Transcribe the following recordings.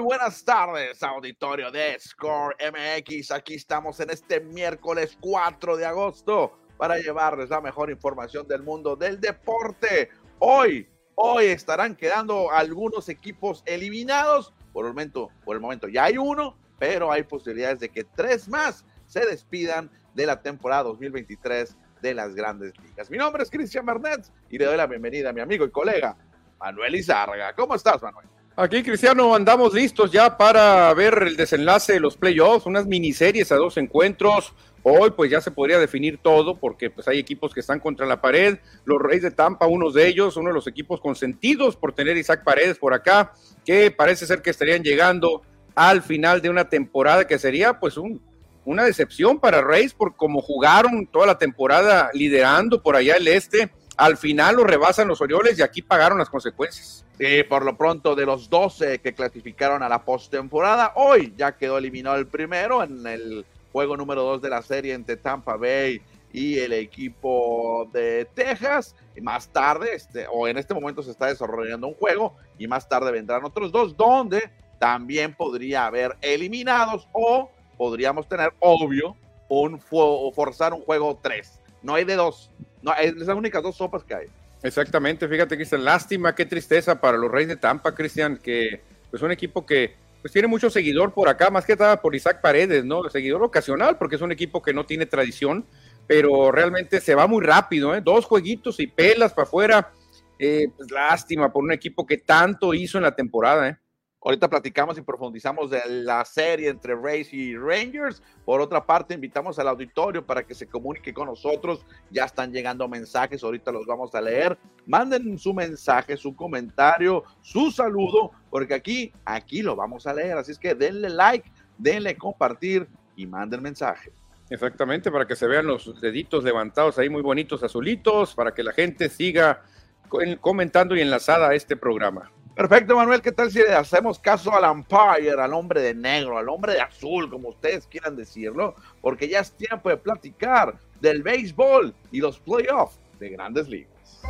buenas tardes, auditorio de Score MX. Aquí estamos en este miércoles 4 de agosto para llevarles la mejor información del mundo del deporte. Hoy, hoy estarán quedando algunos equipos eliminados. Por el momento, por el momento ya hay uno, pero hay posibilidades de que tres más se despidan de la temporada 2023 de las grandes ligas. Mi nombre es Cristian Bernet y le doy la bienvenida a mi amigo y colega Manuel Izárraga. ¿Cómo estás, Manuel? Aquí, Cristiano, andamos listos ya para ver el desenlace de los playoffs, unas miniseries a dos encuentros. Hoy pues ya se podría definir todo porque pues hay equipos que están contra la pared. Los Reyes de Tampa, unos de ellos, uno de los equipos consentidos por tener Isaac Paredes por acá, que parece ser que estarían llegando al final de una temporada que sería pues un, una decepción para Reyes por cómo jugaron toda la temporada liderando por allá el este. Al final lo rebasan los Orioles y aquí pagaron las consecuencias. Sí, por lo pronto, de los 12 que clasificaron a la postemporada, hoy ya quedó eliminado el primero en el juego número 2 de la serie entre Tampa Bay y el equipo de Texas. Y más tarde, este, o en este momento se está desarrollando un juego, y más tarde vendrán otros dos, donde también podría haber eliminados o podríamos tener, obvio, un forzar un juego 3. No hay de dos. No, es las únicas dos sopas que hay. Exactamente, fíjate, Cristian, lástima, qué tristeza para los Reyes de Tampa, Cristian, que es pues, un equipo que pues tiene mucho seguidor por acá, más que nada por Isaac Paredes, ¿no? Seguidor ocasional, porque es un equipo que no tiene tradición, pero realmente se va muy rápido, ¿eh? Dos jueguitos y pelas para afuera. Eh, pues lástima por un equipo que tanto hizo en la temporada, ¿eh? Ahorita platicamos y profundizamos de la serie entre Rays y Rangers. Por otra parte, invitamos al auditorio para que se comunique con nosotros. Ya están llegando mensajes, ahorita los vamos a leer. Manden su mensaje, su comentario, su saludo, porque aquí, aquí lo vamos a leer. Así es que denle like, denle compartir y manden mensaje. Exactamente, para que se vean los deditos levantados ahí muy bonitos, azulitos, para que la gente siga comentando y enlazada a este programa. Perfecto, Manuel. ¿Qué tal si hacemos caso al umpire, al hombre de negro, al hombre de azul, como ustedes quieran decirlo? Porque ya es tiempo de platicar del béisbol y los playoffs de grandes ligas.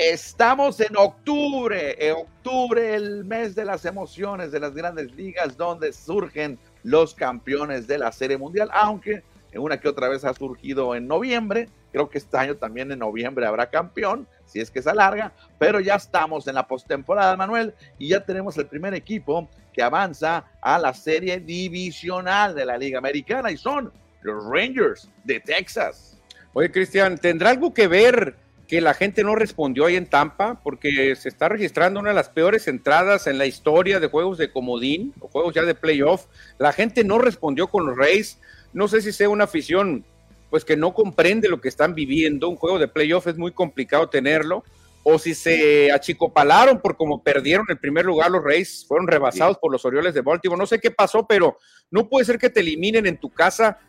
Estamos en octubre, en octubre, el mes de las emociones de las grandes ligas, donde surgen los campeones de la Serie Mundial, aunque en una que otra vez ha surgido en noviembre. Creo que este año también en noviembre habrá campeón, si es que se alarga, pero ya estamos en la postemporada, Manuel, y ya tenemos el primer equipo que avanza a la serie divisional de la Liga Americana y son los Rangers de Texas. Oye, Cristian, ¿tendrá algo que ver? Que la gente no respondió ahí en Tampa porque se está registrando una de las peores entradas en la historia de juegos de comodín o juegos ya de playoff. La gente no respondió con los Rays. No sé si sea una afición pues que no comprende lo que están viviendo. Un juego de playoff es muy complicado tenerlo. O si se achicopalaron por como perdieron el primer lugar los Rays, fueron rebasados por los Orioles de Baltimore. No sé qué pasó, pero no puede ser que te eliminen en tu casa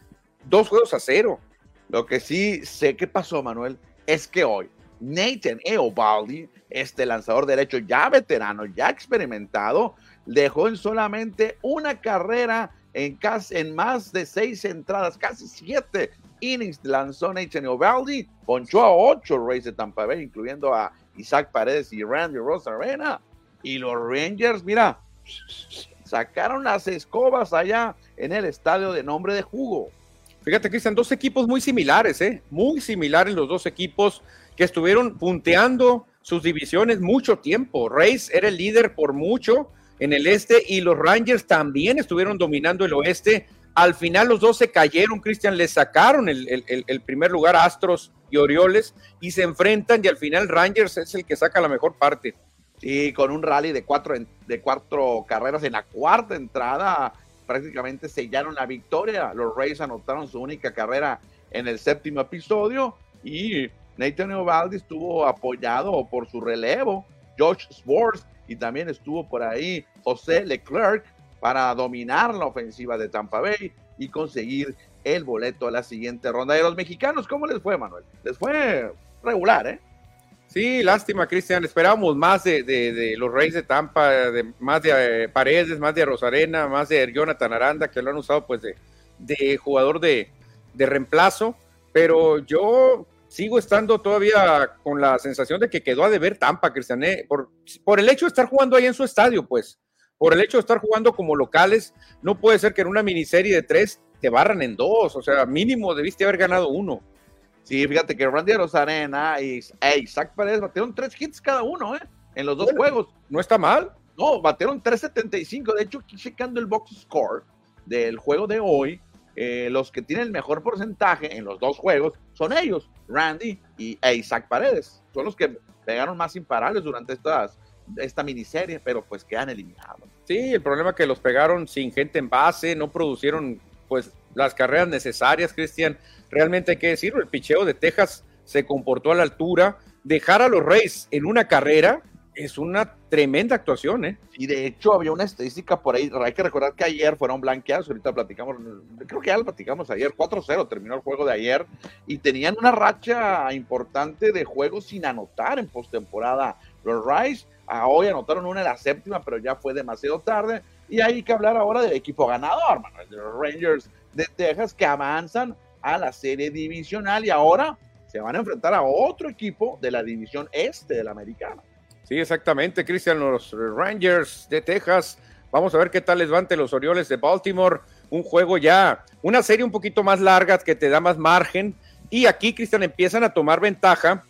dos juegos a cero. Lo que sí sé qué pasó, Manuel, es que hoy Nathan Eovaldi, este lanzador derecho ya veterano, ya experimentado, dejó en solamente una carrera en, casi, en más de seis entradas, casi siete innings lanzó Nathan Eovaldi, ponchó a ocho Rays de Tampa Bay, incluyendo a Isaac Paredes y Randy Rosarena. Y los Rangers, mira, sacaron las escobas allá en el estadio de nombre de jugo. Fíjate, Cristian, dos equipos muy similares, ¿eh? Muy similares los dos equipos que estuvieron punteando sus divisiones mucho tiempo. Rays era el líder por mucho en el este y los Rangers también estuvieron dominando el oeste. Al final los dos se cayeron, Cristian, le sacaron el, primer lugar Astros y Orioles y se enfrentan y al final Rangers es el que saca la mejor parte. Sí, con un rally de cuatro, de cuatro carreras en la cuarta entrada, prácticamente sellaron la victoria. Los Rays anotaron su única carrera en el séptimo episodio y Nathan Ovaldi estuvo apoyado por su relevo, Josh Sports, y también estuvo por ahí José Leclerc para dominar la ofensiva de Tampa Bay y conseguir el boleto a la siguiente ronda. De los mexicanos, ¿cómo les fue, Manuel? Les fue regular, ¿eh? Sí, lástima, Cristian. Esperábamos más de, los Reyes de Tampa, de, más de eh, Paredes, más de Rosarena, más de Jonathan Aranda, que lo han usado pues de, de jugador de, de reemplazo, pero yo sigo estando todavía con la sensación de que quedó a deber Tampa, Cristiané, por, por el hecho de estar jugando ahí en su estadio, pues, por el hecho de estar jugando como locales, no puede ser que en una miniserie de tres te barran en dos, o sea, mínimo debiste haber ganado uno. Sí, fíjate que Randy Rosarena y Isaac Paredes batieron tres hits cada uno, ¿eh? En los dos juegos. No está mal. No, batieron 3.75. De hecho, aquí checando el box score del juego de hoy, eh, los que tienen el mejor porcentaje en los dos juegos son ellos, Randy y e Isaac Paredes. Son los que pegaron más imparables durante estas, esta miniserie, pero pues quedan eliminados. Sí, el problema es que los pegaron sin gente en base, no producieron pues las carreras necesarias, Cristian. Realmente hay que decirlo, el picheo de Texas se comportó a la altura. Dejar a los Reyes en una carrera es una tremenda actuación, ¿eh? Y de hecho había una estadística por ahí, hay que recordar que ayer fueron blanqueados, ahorita platicamos, creo que ya lo platicamos ayer, 4-0 terminó el juego de ayer, y tenían una racha importante de juegos sin anotar en postemporada. Los Rice a hoy anotaron una en la séptima, pero ya fue demasiado tarde, y hay que hablar ahora del equipo ganador, de los Rangers de Texas, que avanzan a la serie divisional y ahora se van a enfrentar a otro equipo de la división este de la americana. Sí, exactamente, Cristian, los Rangers de Texas. Vamos a ver qué tal les va ante los Orioles de Baltimore. Un juego ya, una serie un poquito más larga que te da más margen. Y aquí, Cristian, empiezan a tomar ventaja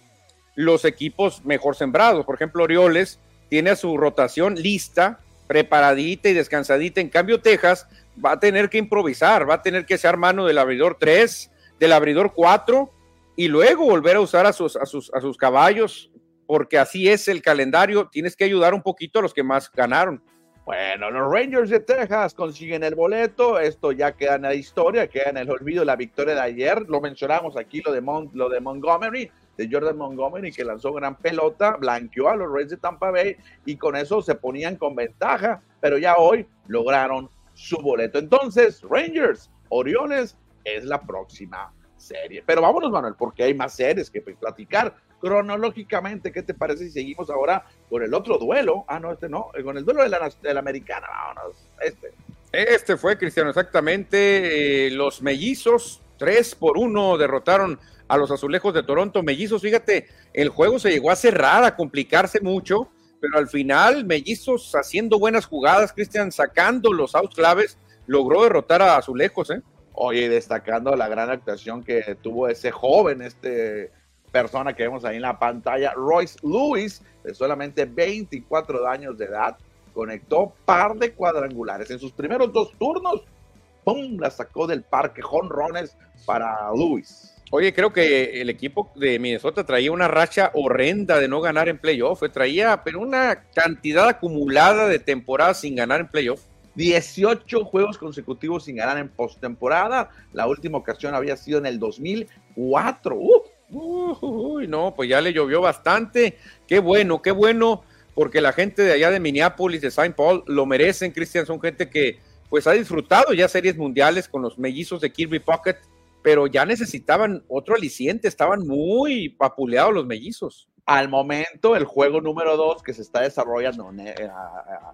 los equipos mejor sembrados. Por ejemplo, Orioles tiene a su rotación lista, preparadita y descansadita. En cambio, Texas va a tener que improvisar, va a tener que ser mano del abridor 3, del abridor 4 y luego volver a usar a sus, a sus, a sus caballos porque así es el calendario, tienes que ayudar un poquito a los que más ganaron. Bueno, los Rangers de Texas consiguen el boleto, esto ya queda en la historia, queda en el olvido la victoria de ayer, lo mencionamos aquí, lo de, lo de Montgomery, de Jordan Montgomery, que lanzó gran pelota, blanqueó a los Reds de Tampa Bay y con eso se ponían con ventaja, pero ya hoy lograron su boleto. Entonces, Rangers, Orioles es la próxima serie. Pero vámonos, Manuel, porque hay más series que platicar cronológicamente, ¿qué te parece si seguimos ahora con el otro duelo? Ah, no, este no, con el duelo de la, de americana, vámonos, este. Este fue, Cristiano, exactamente. Eh, los mellizos, tres por uno, derrotaron a los azulejos de Toronto. Mellizos, fíjate, el juego se llegó a cerrar, a complicarse mucho, pero al final, Mellizos haciendo buenas jugadas, Cristian, sacando los outs claves, logró derrotar a azulejos, ¿eh? Oye, destacando la gran actuación que tuvo ese joven, este persona que vemos ahí en la pantalla, Royce Lewis, de solamente 24 años de edad, conectó par de cuadrangulares. En sus primeros dos turnos, ¡pum! La sacó del parque, jonrones para Lewis. Oye, creo que el equipo de Minnesota traía una racha horrenda de no ganar en playoff. Traía, pero una cantidad acumulada de temporadas sin ganar en playoff. 18 juegos consecutivos sin ganar en postemporada. La última ocasión había sido en el 2004. ¡Uf! Uy, no, pues ya le llovió bastante. Qué bueno, qué bueno, porque la gente de allá de Minneapolis, de Saint Paul, lo merecen, Cristian. Son gente que pues ha disfrutado ya series mundiales con los mellizos de Kirby Pocket, pero ya necesitaban otro aliciente, estaban muy papuleados los mellizos. Al momento, el juego número 2 que se está desarrollando, eh,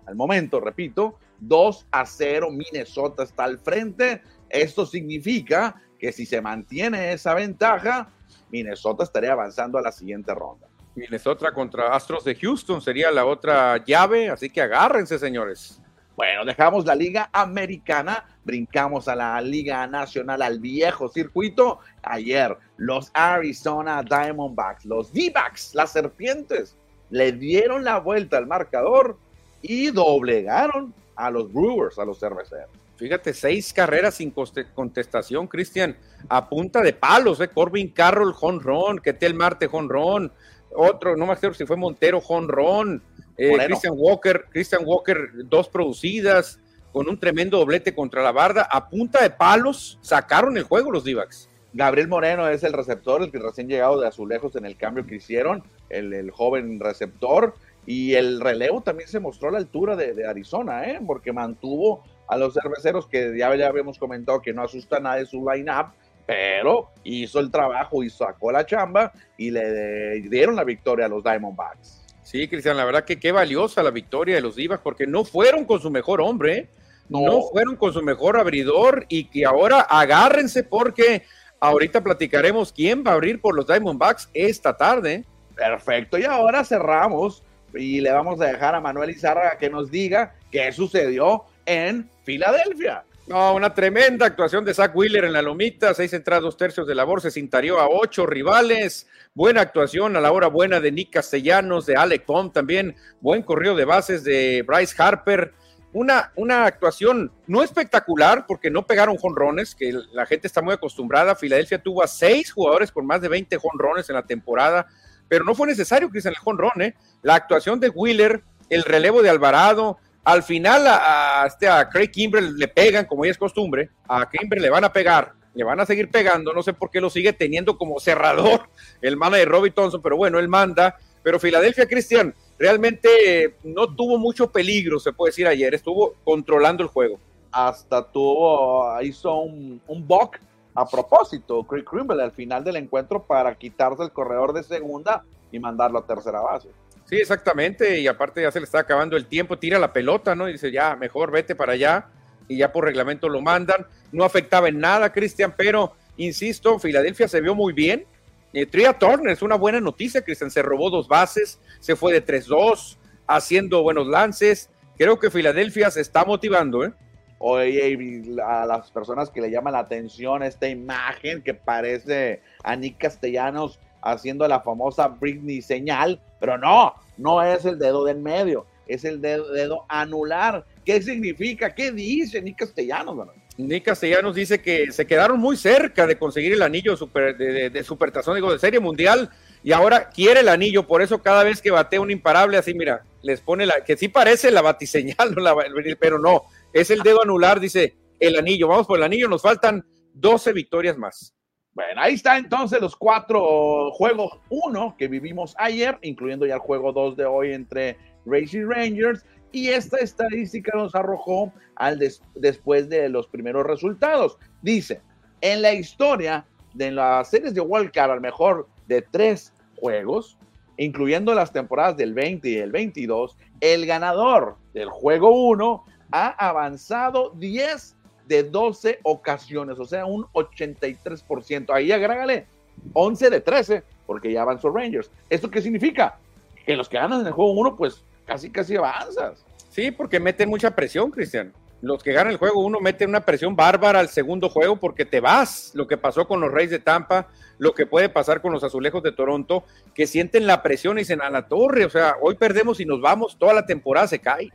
al momento, repito, 2 a 0, Minnesota está al frente. Esto significa que si se mantiene esa ventaja, Minnesota estaría avanzando a la siguiente ronda. Minnesota contra Astros de Houston sería la otra llave, así que agárrense, señores. Bueno, dejamos la Liga Americana, brincamos a la Liga Nacional, al viejo circuito. Ayer, los Arizona Diamondbacks, los D-Backs, las serpientes, le dieron la vuelta al marcador y doblegaron a los Brewers, a los cerveceros. Fíjate, seis carreras sin contestación, Cristian, a punta de palos, ¿eh? Corbin Carroll, jonrón, Ketel Marte, jonrón, otro, no me acuerdo si fue Montero, jonrón, eh, Christian Walker, Christian Walker, dos producidas, con un tremendo doblete contra la barda, a punta de palos, sacaron el juego los Divacs. Gabriel Moreno es el receptor, el que recién llegado de azulejos en el cambio que hicieron, el, joven receptor, y el relevo también se mostró a la altura de, de Arizona, ¿eh? porque mantuvo a los cerveceros que ya, ya habíamos comentado que no asusta nada de su line-up, pero hizo el trabajo y sacó la chamba y le dieron la victoria a los Diamondbacks. Sí, Cristian, la verdad que qué valiosa la victoria de los Divas porque no fueron con su mejor hombre. ¿eh? no. fueron con su mejor abridor y que ahora agárrense porque ahorita platicaremos quién va a abrir por los Diamondbacks esta tarde. Perfecto, y ahora cerramos y le vamos a dejar a Manuel Izarra que nos diga qué sucedió en Filadelfia. No, una tremenda actuación de Zach Wheeler en la lomita, seis entradas, dos tercios de labor, se cintarió a ocho rivales. Buena actuación a la hora buena de Nick Castellanos, de Alec Pom también. Buen corrido de bases de Bryce Harper. Una, una actuación no espectacular porque no pegaron jonrones, que la gente está muy acostumbrada. Filadelfia tuvo a seis jugadores con más de 20 jonrones en la temporada, pero no fue necesario que el jonrón. ¿eh? La actuación de Wheeler, el relevo de Alvarado, al final a, este, a Craig Kimbrell le pegan, como ya es costumbre, a Kimbrell le van a pegar, le van a seguir pegando, no sé por qué lo sigue teniendo como cerrador el de Robbie Thompson, pero bueno, él manda. Pero Filadelfia, Cristian, realmente no tuvo mucho peligro, se puede decir ayer, estuvo controlando el juego. Hasta tuvo, hizo un, un buck a propósito, Craig Kimbrell al final del encuentro para quitarse el corredor de segunda y mandarlo a tercera base. Sí, exactamente, y aparte ya se le está acabando el tiempo, tira la pelota, ¿no? Y dice, ya, mejor vete para allá, y ya por reglamento lo mandan. No afectaba en nada, Cristian, pero, insisto, Filadelfia se vio muy bien. Eh, Tria Turner es una buena noticia, Cristian, se robó dos bases, se fue de 3-2, haciendo buenos lances. Creo que Filadelfia se está motivando, ¿eh? Oye, a las personas que le llaman la atención esta imagen que parece a Nick Castellanos haciendo la famosa Britney señal, pero no, no es el dedo del medio, es el dedo, anular. ¿Qué significa? ¿Qué dice Nick Castellanos? Nick Castellanos dice que se quedaron muy cerca de conseguir el anillo de, super, de, de, supertazón, digo, de serie mundial, y ahora quiere el anillo, por eso cada vez que batea un imparable, así, mira, les pone la, que sí parece la batiseñal, pero no, es el dedo anular, dice el anillo, vamos por el anillo, nos faltan 12 victorias más. Bueno, ahí está entonces los cuatro juegos uno que vivimos ayer, incluyendo ya el juego 2 de hoy entre Racing Rangers. Y esta estadística nos arrojó al después de los primeros resultados. Dice, en la historia de las series de Card, al mejor de tres juegos, incluyendo las temporadas del 20 y el 22, el ganador del juego 1 ha avanzado 10 de 12 ocasiones, o sea, un 83%. Ahí agrégale 11 de 13, porque ya avanzó Rangers. ¿Esto qué significa? Que los que ganan en el juego 1, pues casi, casi avanzas. Sí, porque meten mucha presión, Cristian. Los que ganan el juego 1 meten una presión bárbara al segundo juego porque te vas. Lo que pasó con los Reyes de Tampa, lo que puede pasar con los Azulejos de Toronto, que sienten la presión y dicen a la torre, o sea, hoy perdemos y nos vamos, toda la temporada se cae.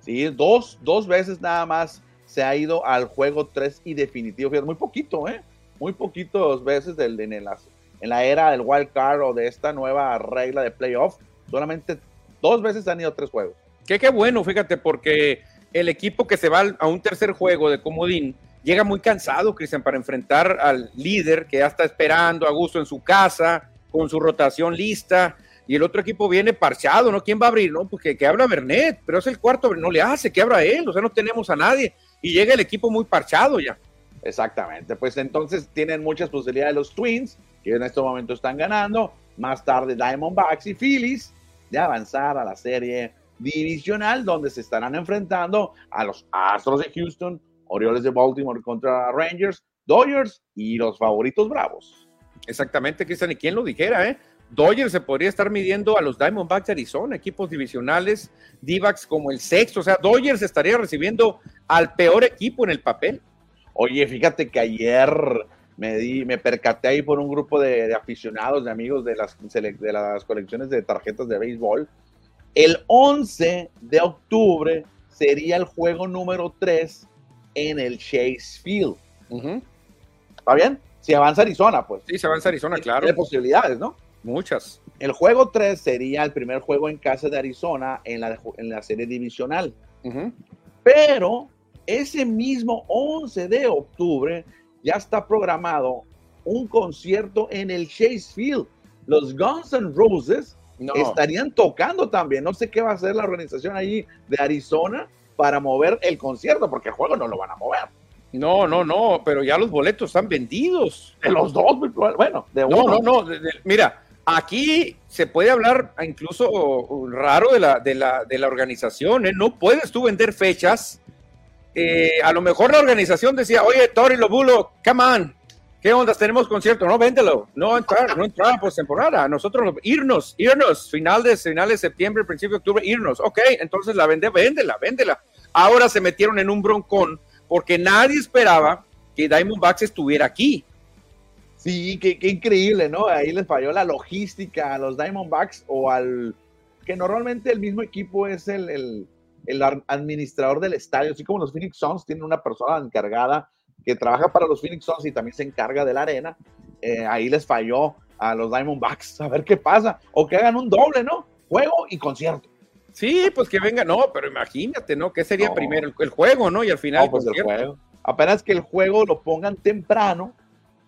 Sí, dos, dos veces nada más se ha ido al juego 3 y definitivo. Fíjate, muy poquito, ¿eh? Muy poquitos veces del, en, en la era del wild card o de esta nueva regla de playoff. Solamente dos veces han ido tres juegos. Qué, qué bueno, fíjate, porque el equipo que se va a un tercer juego de comodín llega muy cansado, Cristian, para enfrentar al líder que ya está esperando a gusto en su casa, con su rotación lista, y el otro equipo viene parchado, ¿no? ¿Quién va a abrir? No, porque que, que abra Bernet, pero es el cuarto, no le hace, que abra él, o sea, no tenemos a nadie y llega el equipo muy parchado ya. Exactamente, pues entonces tienen muchas posibilidades los Twins, que en este momento están ganando, más tarde Diamondbacks y Phillies, de avanzar a la serie divisional, donde se estarán enfrentando a los Astros de Houston, Orioles de Baltimore contra Rangers, Dodgers y los favoritos Bravos. Exactamente, Cristian, y quién lo dijera, ¿eh? Dodgers se podría estar midiendo a los Diamondbacks de Arizona, equipos divisionales, d como el sexto, o sea, Dodgers estaría recibiendo al peor equipo en el papel. Oye, fíjate que ayer me di, me percaté ahí por un grupo de, aficionados, de amigos de las, de las colecciones de tarjetas de béisbol. El 11 de octubre sería el juego número 3 en el Chase Field. ¿Está bien? Si avanza Arizona, pues. Sí, se avanza Arizona, claro. Hay posibilidades, ¿no? Muchas. El juego 3 sería el primer juego en casa de Arizona en la, en la serie divisional. Pero ese mismo 11 de octubre ya está programado un concierto en el Chase Field. Los Guns N' Roses estarían tocando también. No sé qué va a hacer la organización ahí de Arizona para mover el concierto, porque el juego no lo van a mover. No, no, no, pero ya los boletos están vendidos. De los dos, bueno, de uno. No, no, no, mira, Aquí se puede hablar incluso raro de la, de la, de la organización. ¿eh? No puedes tú vender fechas eh, a lo mejor la organización decía, oye, Tori Lobulo, come on, ¿qué onda? Tenemos concierto, no, véndelo, no entrar, no entrar por temporada, nosotros irnos, irnos, final de, de septiembre, principio de octubre, irnos, ok, entonces la vende, véndela, véndela. Ahora se metieron en un broncón porque nadie esperaba que Diamondbacks estuviera aquí. Sí, qué, increíble, ¿no? Ahí les falló la logística a los Diamondbacks o al que normalmente el mismo equipo es el, administrador del estadio, así como los Phoenix Suns tienen una persona encargada que trabaja para los Phoenix Suns y también se encarga de la arena. Eh, ahí les falló a los Diamondbacks, a ver qué pasa, o que hagan un doble, ¿no? Juego y concierto. Sí, pues que venga, no, pero imagínate, ¿no? ¿Qué sería primero? El, juego, ¿no? Y al final. pues el juego. Apenas que el juego lo pongan temprano,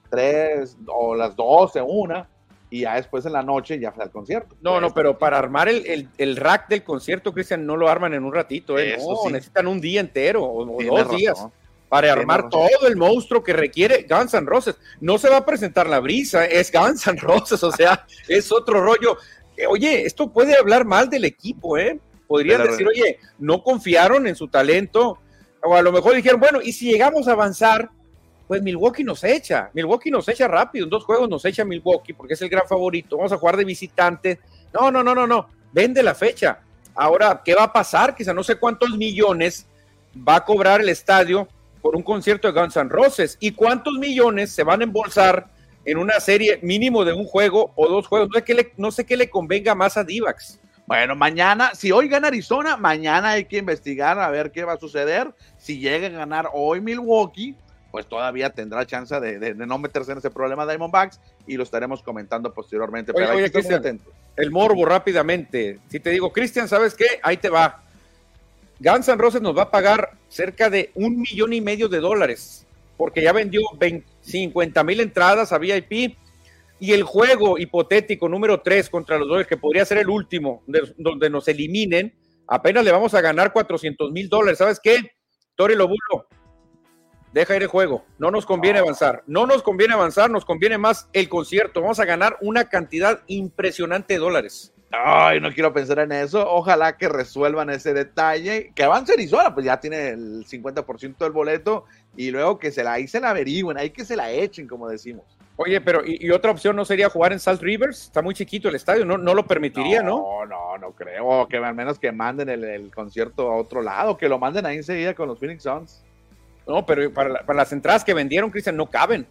tres o las doce, una, y ya después en la noche ya fue el concierto. No, no, pero para armar el, el, rack del concierto, Cristian, no lo arman en un ratito, ¿eh? no, necesitan un día entero o, dos días para armar todo el monstruo que requiere Guns N' Roses. No se va a presentar la brisa, es Guns N' Roses, o sea, es otro rollo. Eh, oye, esto puede hablar mal del equipo, ¿eh? Podrían decir, oye, no confiaron en su talento, o a lo mejor dijeron, bueno, y si llegamos a avanzar, pues Milwaukee nos echa, Milwaukee nos echa rápido, en dos juegos nos echa Milwaukee porque es el gran favorito, vamos a jugar de visitante. No, no, no, no, no, vende la fecha. Ahora, ¿qué va a pasar? Quizá no sé cuántos millones va a cobrar el estadio por un concierto de Guns N' Roses y cuántos millones se van a embolsar en una serie mínimo de un juego o dos juegos. No sé qué le, no sé qué le convenga más a Divax. Bueno, mañana, si hoy gana Arizona, mañana hay que investigar a ver qué va a suceder. Si llega a ganar hoy Milwaukee, pues todavía tendrá chance de, no meterse en ese problema Diamondbacks y lo estaremos comentando posteriormente. pero oye, el morbo rápidamente. Si te digo, Cristian, ¿sabes qué? Ahí te va. Guns N' Roses nos va a pagar cerca de un millón y medio de dólares porque ya vendió 50 mil entradas a VIP y el juego hipotético número 3 contra los Dodgers, que podría ser el último, donde nos eliminen, apenas le vamos a ganar 400 mil dólares. ¿Sabes qué? Tori Lobulo, deja ir el juego, no nos conviene avanzar, no nos conviene avanzar, nos conviene más el concierto, vamos a ganar una cantidad impresionante de dólares. Ay, no quiero pensar en eso, ojalá que resuelvan ese detalle, que avance Arizona, pues ya tiene el 50% del boleto y luego que se la, ahí se la averigüen, ahí que se la echen, como decimos. Oye, pero y, otra opción no sería jugar en Salt Rivers? Está muy chiquito el estadio, no, no lo permitiría, ¿no? No, no, no creo. Que al menos que manden el, concierto a otro lado, que lo manden ahí enseguida con los Phoenix Suns. No, pero para, las entradas que vendieron, Cristian, no caben.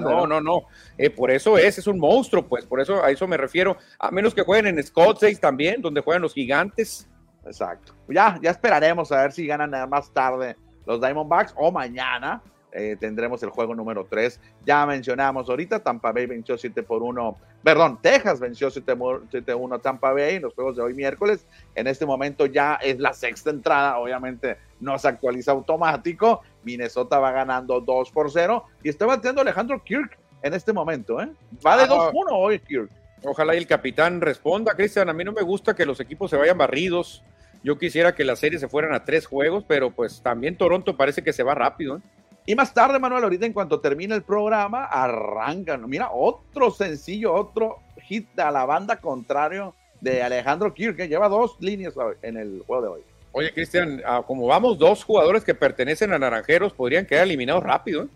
no, no, no, eh, por eso es, es un monstruo, pues, por eso a eso me refiero. A menos que jueguen en Scottsdale también, donde juegan los gigantes. Exacto. Ya, ya esperaremos a ver si ganan más tarde los Diamondbacks o mañana eh, tendremos el juego número 3. Ya mencionamos ahorita, Tampa Bay venció 7 por 1, perdón, Texas venció 7-1 a Tampa Bay en los juegos de hoy miércoles. En este momento ya es la sexta entrada, obviamente no se actualiza automático. Minnesota va ganando 2 por 0 y está batiendo Alejandro Kirk en este momento, ¿eh? Va de 2-1 ah, hoy Kirk. Ojalá y el capitán responda, Cristian. A mí no me gusta que los equipos se vayan barridos. Yo quisiera que la serie se fueran a tres juegos, pero pues también Toronto parece que se va rápido. ¿eh? Y más tarde, Manuel, ahorita en cuanto termine el programa, arrancan. Mira, otro sencillo, otro hit a la banda contrario de Alejandro Kirk, que lleva dos líneas en el juego de hoy. Oye, Cristian, ah, como vamos, dos jugadores que pertenecen a Naranjeros podrían quedar eliminados rápido. ¿eh?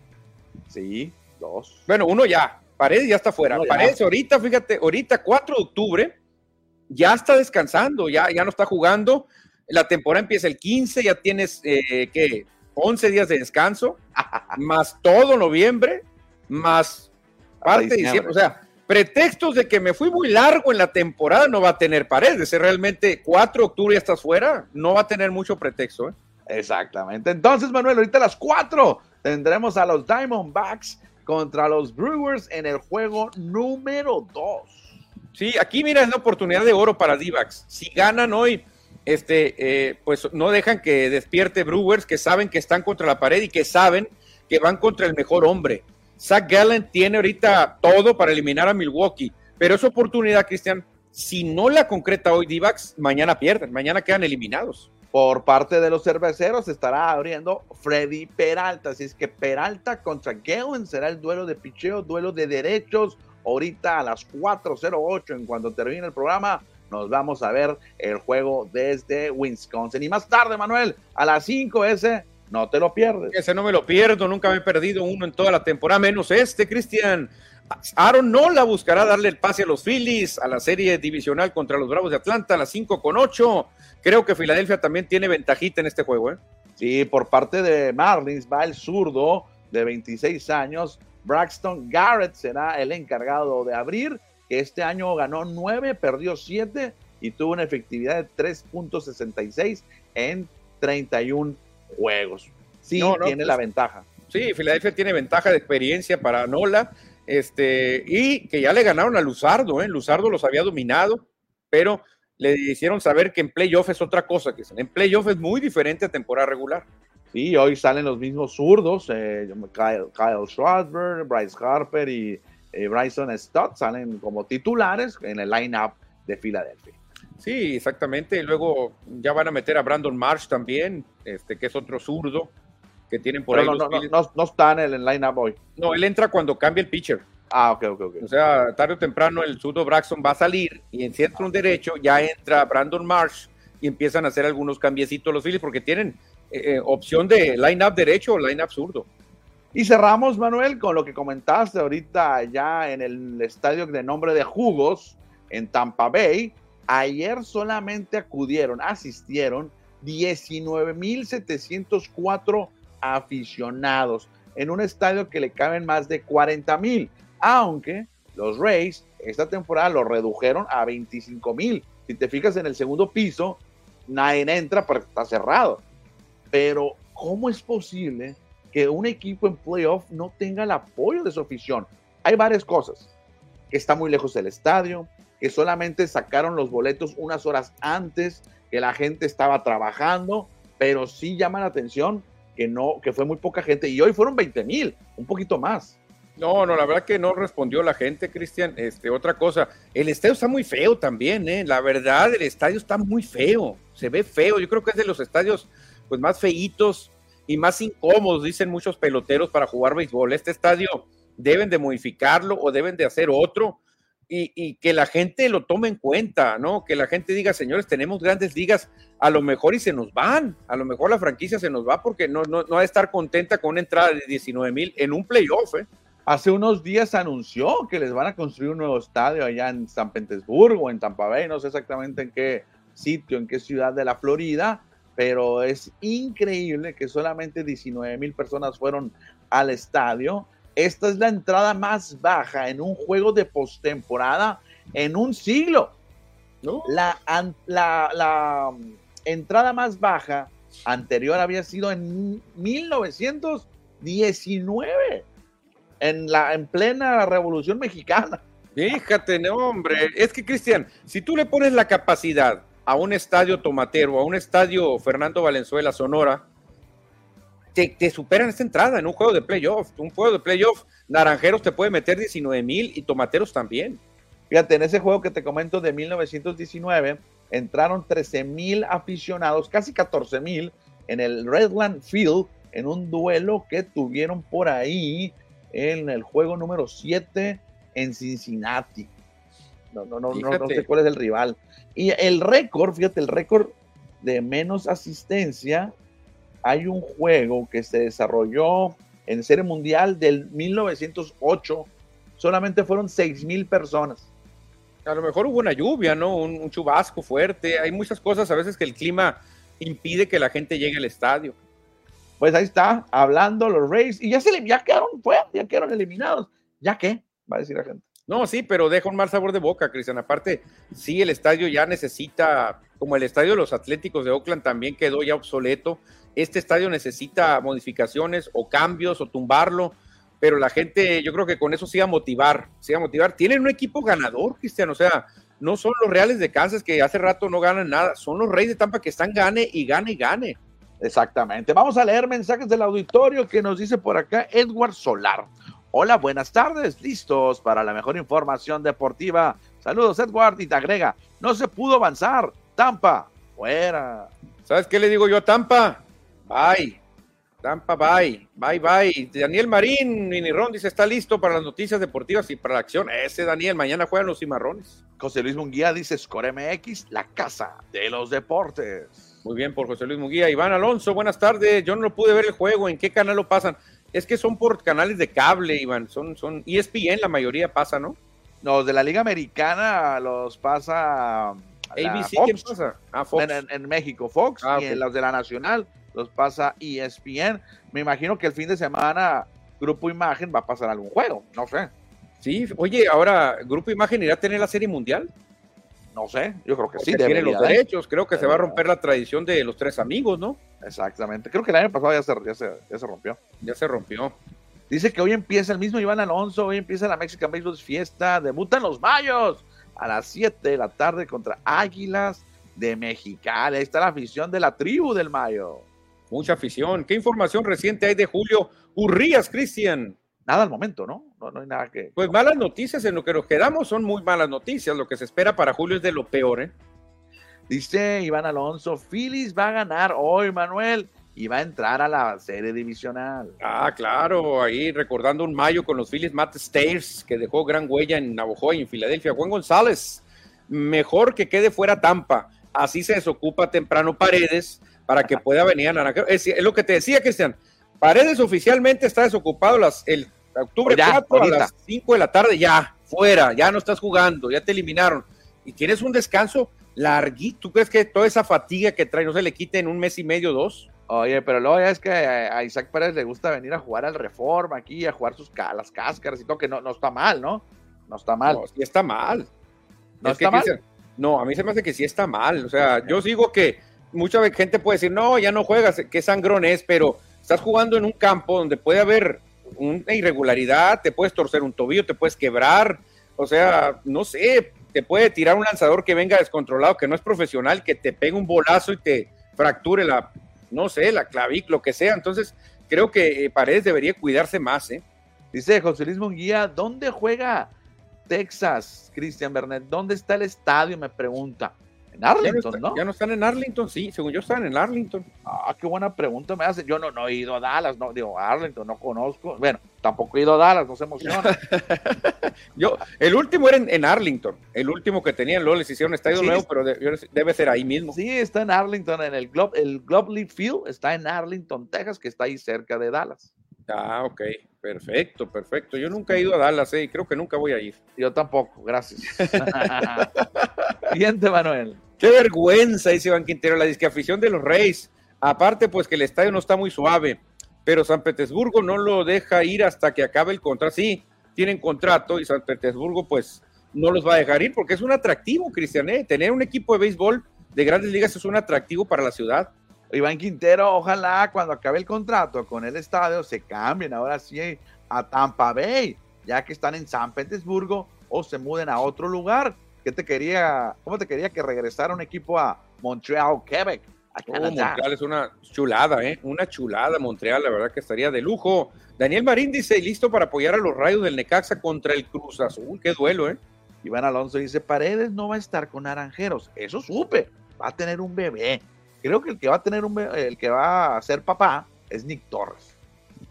Sí, dos. Bueno, uno ya. Paredes ya está fuera. Paredes ahorita, fíjate, ahorita 4 de octubre, ya está descansando, ya, ya no está jugando. La temporada empieza el 15, ya tienes, eh, ¿qué? 11 días de descanso, más todo noviembre, más parte de diciembre. O sea, pretextos de que me fui muy largo en la temporada no va a tener paredes. Realmente 4 de octubre ya estás fuera, no va a tener mucho pretexto. ¿eh? Exactamente. Entonces, Manuel, ahorita a las 4 tendremos a los Diamondbacks contra los Brewers en el juego número 2. Sí, aquí mira, es la oportunidad de oro para D-Backs. Si ganan hoy, este, eh, pues no dejan que despierte Brewers, que saben que están contra la pared y que saben que van contra el mejor hombre. Zach Gallen tiene ahorita todo para eliminar a Milwaukee, pero esa oportunidad, Cristian, si no la concreta hoy Divax, mañana pierden, mañana quedan eliminados. Por parte de los cerveceros estará abriendo Freddy Peralta, así es que Peralta contra Gallen será el duelo de picheo, duelo de derechos, ahorita a las 4.08 en cuanto termine el programa nos vamos a ver el juego desde Wisconsin. Y más tarde, Manuel, a las 5 ese no te lo pierdes. Ese no me lo pierdo, nunca me he perdido uno en toda la temporada, menos este, Cristian. Aaron Nola buscará darle el pase a los Phillies a la serie divisional contra los Bravos de Atlanta a las 5 con 8. Creo que Filadelfia también tiene ventajita en este juego. ¿eh? Sí, por parte de Marlins va el zurdo de 26 años. Braxton Garrett será el encargado de abrir, que este año ganó 9, perdió 7 y tuvo una efectividad de 3.66 en 31 juegos. Sí, tiene la pues, ventaja. Sí, Filadelfia tiene ventaja de experiencia para Nola. Este, y que ya le ganaron a Luzardo, ¿eh? Luzardo los había dominado, pero le hicieron saber que en playoff es otra cosa, que en playoff es muy diferente a temporada regular. Sí, hoy salen los mismos zurdos, eh, Kyle, Kyle Bryce Harper y eh, Bryson Stott salen como titulares en el line-up de Filadelfia. Sí, exactamente. Luego ya van a meter a Brandon Marsh también, este, que es otro zurdo que tienen por ahí. No, no, no, está en el line-up hoy. No, él entra cuando cambia el pitcher. Ah, ok, ok, ok. O sea, tarde o temprano el zurdo Braxton va a salir y en cierto un derecho ya entra Brandon Marsh y empiezan a hacer algunos cambiecitos los Phillies porque tienen eh, eh, opción de line-up derecho o line-up zurdo. Y cerramos, Manuel, con lo que comentaste ahorita ya en el estadio de nombre de Jugos en Tampa Bay. Ayer solamente acudieron, asistieron 19.704 aficionados en un estadio que le caben más de 40.000, aunque los Rays esta temporada lo redujeron a 25.000. Si te fijas en el segundo piso, nadie entra porque está cerrado. Pero, ¿cómo es posible que un equipo en playoff no tenga el apoyo de su afición? Hay varias cosas. Está muy lejos del estadio, que solamente sacaron los boletos unas horas antes, que la gente estaba trabajando, pero sí llama la atención que no, que fue muy poca gente y hoy fueron 20 mil, un poquito más. No, no, la verdad que no respondió la gente, Cristian. Este, otra cosa, el estadio está muy feo también, ¿eh? La verdad, el estadio está muy feo, se ve feo. Yo creo que es de los estadios pues más feitos y más incómodos, dicen muchos peloteros para jugar béisbol. Este estadio deben de modificarlo o deben de hacer otro y, que la gente lo tome en cuenta, ¿no? Que la gente diga, señores, tenemos grandes ligas, a lo mejor y se nos van, a lo mejor la franquicia se nos va porque no, no, no va a estar contenta con una entrada de 19 mil en un playoff, ¿eh? Hace unos días anunció que les van a construir un nuevo estadio allá en San Petersburgo, en Tampa Bay, no sé exactamente en qué sitio, en qué ciudad de la Florida, pero es increíble que solamente 19 mil personas fueron al estadio. Esta es la entrada más baja en un juego de postemporada en un siglo. La, la, mm, entrada más baja anterior había sido en 1919, en, la, en plena Revolución Mexicana. Fíjate, no, hombre. Es que, Cristian, si tú le pones la capacidad a un estadio tomatero, a un estadio Fernando Valenzuela Sonora, te, superan esta entrada en un juego de playoff. Un juego de playoff, Naranjeros te puede meter 19 mil y Tomateros también. Fíjate, en ese juego que te comento de 1919, entraron 13 mil aficionados, casi 14 mil, en el Redland Field, en un duelo que tuvieron por ahí en el juego número 7 en Cincinnati. No, no, no, no, no sé cuál es el rival. Y el récord, fíjate, el récord de menos asistencia, hay un juego que se desarrolló en Serie Mundial del 1908, solamente fueron 6 mil personas. A lo mejor hubo una lluvia, ¿no? Un, chubasco fuerte. Hay muchas cosas a veces que el clima impide que la gente llegue al estadio. Pues ahí está, hablando los Rays, y ya se ya quedaron fuera, ya quedaron eliminados. ¿Ya qué? Va a decir la gente. No, sí, pero deja un mal sabor de boca, Cristian. Aparte, sí, el estadio ya necesita, como el estadio de los Atléticos de Oakland también quedó ya obsoleto. Este estadio necesita modificaciones o cambios o tumbarlo, pero la gente, yo creo que con eso sí a motivar, sí a motivar. Tienen un equipo ganador, Cristian, o sea, no son los Reales de Kansas que hace rato no ganan nada, son los Reyes de Tampa que están gane y gane y gane. Exactamente. Vamos a leer mensajes del auditorio que nos dice por acá Edward Solar. Hola, buenas tardes, listos para la mejor información deportiva. Saludos, Edward, y te agrega, no se pudo avanzar. Tampa, fuera. ¿Sabes qué le digo yo a Tampa? Bye. Tampa, bye. Bye, bye. Daniel Marín, Mini Ron dice, está listo para las noticias deportivas y para la acción. Ese Daniel, mañana juegan los cimarrones. José Luis Munguía dice, Score MX, la casa de los deportes. Muy bien, por José Luis Muguía. Iván Alonso, buenas tardes. Yo no lo pude ver el juego. ¿En qué canal lo pasan? Es que son por canales de cable, Iván. Son, son ESPN, la mayoría pasa, ¿no? Los de la Liga Americana los pasa. ABC, ¿quién pasa? Ah, Fox. En, México, Fox. Ah, y en los de la Nacional los pasa ESPN. Me imagino que el fin de semana Grupo Imagen va a pasar algún juego. No sé. Sí, oye, ahora, ¿Grupo Imagen irá a tener la serie mundial? No sé, yo creo que sí. Tiene los derechos, creo que se va a romper la tradición de los tres amigos, ¿no? Exactamente. Creo que el año pasado ya se, ya se, rompió. Ya se rompió. Dice que hoy empieza el mismo Iván Alonso, hoy empieza la Mexican Baseball Fiesta, debutan los Mayos a las 7 de la tarde contra Águilas de Mexicali. Ahí está la afición de la tribu del Mayo. Mucha afición. ¿Qué información reciente hay de Julio Urrías, Cristian? nada al momento, ¿no? ¿no? hay nada que. Pues malas noticias, en lo que nos quedamos son muy malas noticias. Lo que se espera para Julio es de lo peor, ¿eh? Dice Iván Alonso, Phillies va a ganar hoy, Manuel, y va a entrar a la serie divisional. Ah, claro, ahí recordando un mayo con los Phillies, Matt Stairs, que dejó gran huella en Navajo y en Filadelfia. Juan González, mejor que quede fuera Tampa. Así se desocupa temprano Paredes para que pueda venir a Naranjero. Es, es lo que te decía, Cristian Paredes oficialmente está desocupado las, el octubre 4 a las 5 de la tarde, ya, fuera, ya no estás jugando, ya te eliminaron. Y tienes un descanso larguito. ¿Tú crees que toda esa fatiga que trae no se le quite en un mes y medio, dos? Oye, pero luego ya es que a Isaac Pérez le gusta venir a jugar al Reforma aquí, a jugar sus las cáscaras y todo, que no, no está mal, ¿no? No está mal. No, sí está mal. ¿No está mal? no, a mí se me hace que sí está mal. O sea, yo digo que mucha gente puede decir, no, ya no juegas, qué sangrón es, pero Estás jugando en un campo donde puede haber una irregularidad, te puedes torcer un tobillo, te puedes quebrar, o sea, no sé, te puede tirar un lanzador que venga descontrolado, que no es profesional, que te pegue un bolazo y te fracture la, no sé, la clavícula, lo que sea. Entonces, creo que eh, Paredes debería cuidarse más, ¿eh? Dice José Luis Munguía, ¿dónde juega Texas, Cristian Bernet? ¿Dónde está el estadio? Me pregunta. En Arlington, ¿no? Ya no están en Arlington, sí, según yo están en Arlington. Ah, qué buena pregunta me hace. Yo no, no he ido a Dallas, no, digo, Arlington, no conozco. Bueno, tampoco he ido a Dallas, no se emociona. yo, el último era en, Arlington, el último que tenían, luego les hicieron estadio nuevo, pero debe ser ahí mismo. Sí, está en Arlington, en el Globe, el Globe Field está en Arlington, Texas, que está ahí cerca de Dallas. Ah, ok, perfecto, perfecto. Yo nunca he ido a Dallas, eh, y creo que nunca voy a ir. Yo tampoco, gracias. Siguiente, Manuel. Qué vergüenza, dice Iván Quintero, la discafición de los Reyes. Aparte, pues que el estadio no está muy suave, pero San Petersburgo no lo deja ir hasta que acabe el contrato. Sí, tienen contrato y San Petersburgo, pues no los va a dejar ir porque es un atractivo, Cristian. ¿eh? Tener un equipo de béisbol de grandes ligas es un atractivo para la ciudad. Iván Quintero, ojalá cuando acabe el contrato con el estadio se cambien ahora sí a Tampa Bay, ya que están en San Petersburgo o se muden a otro lugar. ¿Qué te quería, cómo te quería que regresara un equipo a Montreal, Quebec? Montreal es una chulada, ¿eh? Una chulada Montreal, la verdad que estaría de lujo. Daniel Marín dice, listo para apoyar a los rayos del Necaxa contra el Cruz Azul. Qué duelo, ¿eh? Iván Alonso dice, Paredes no va a estar con Naranjeros. Eso supe, va a tener un bebé. Creo que el que va a tener un bebé, el que va a ser papá es Nick Torres.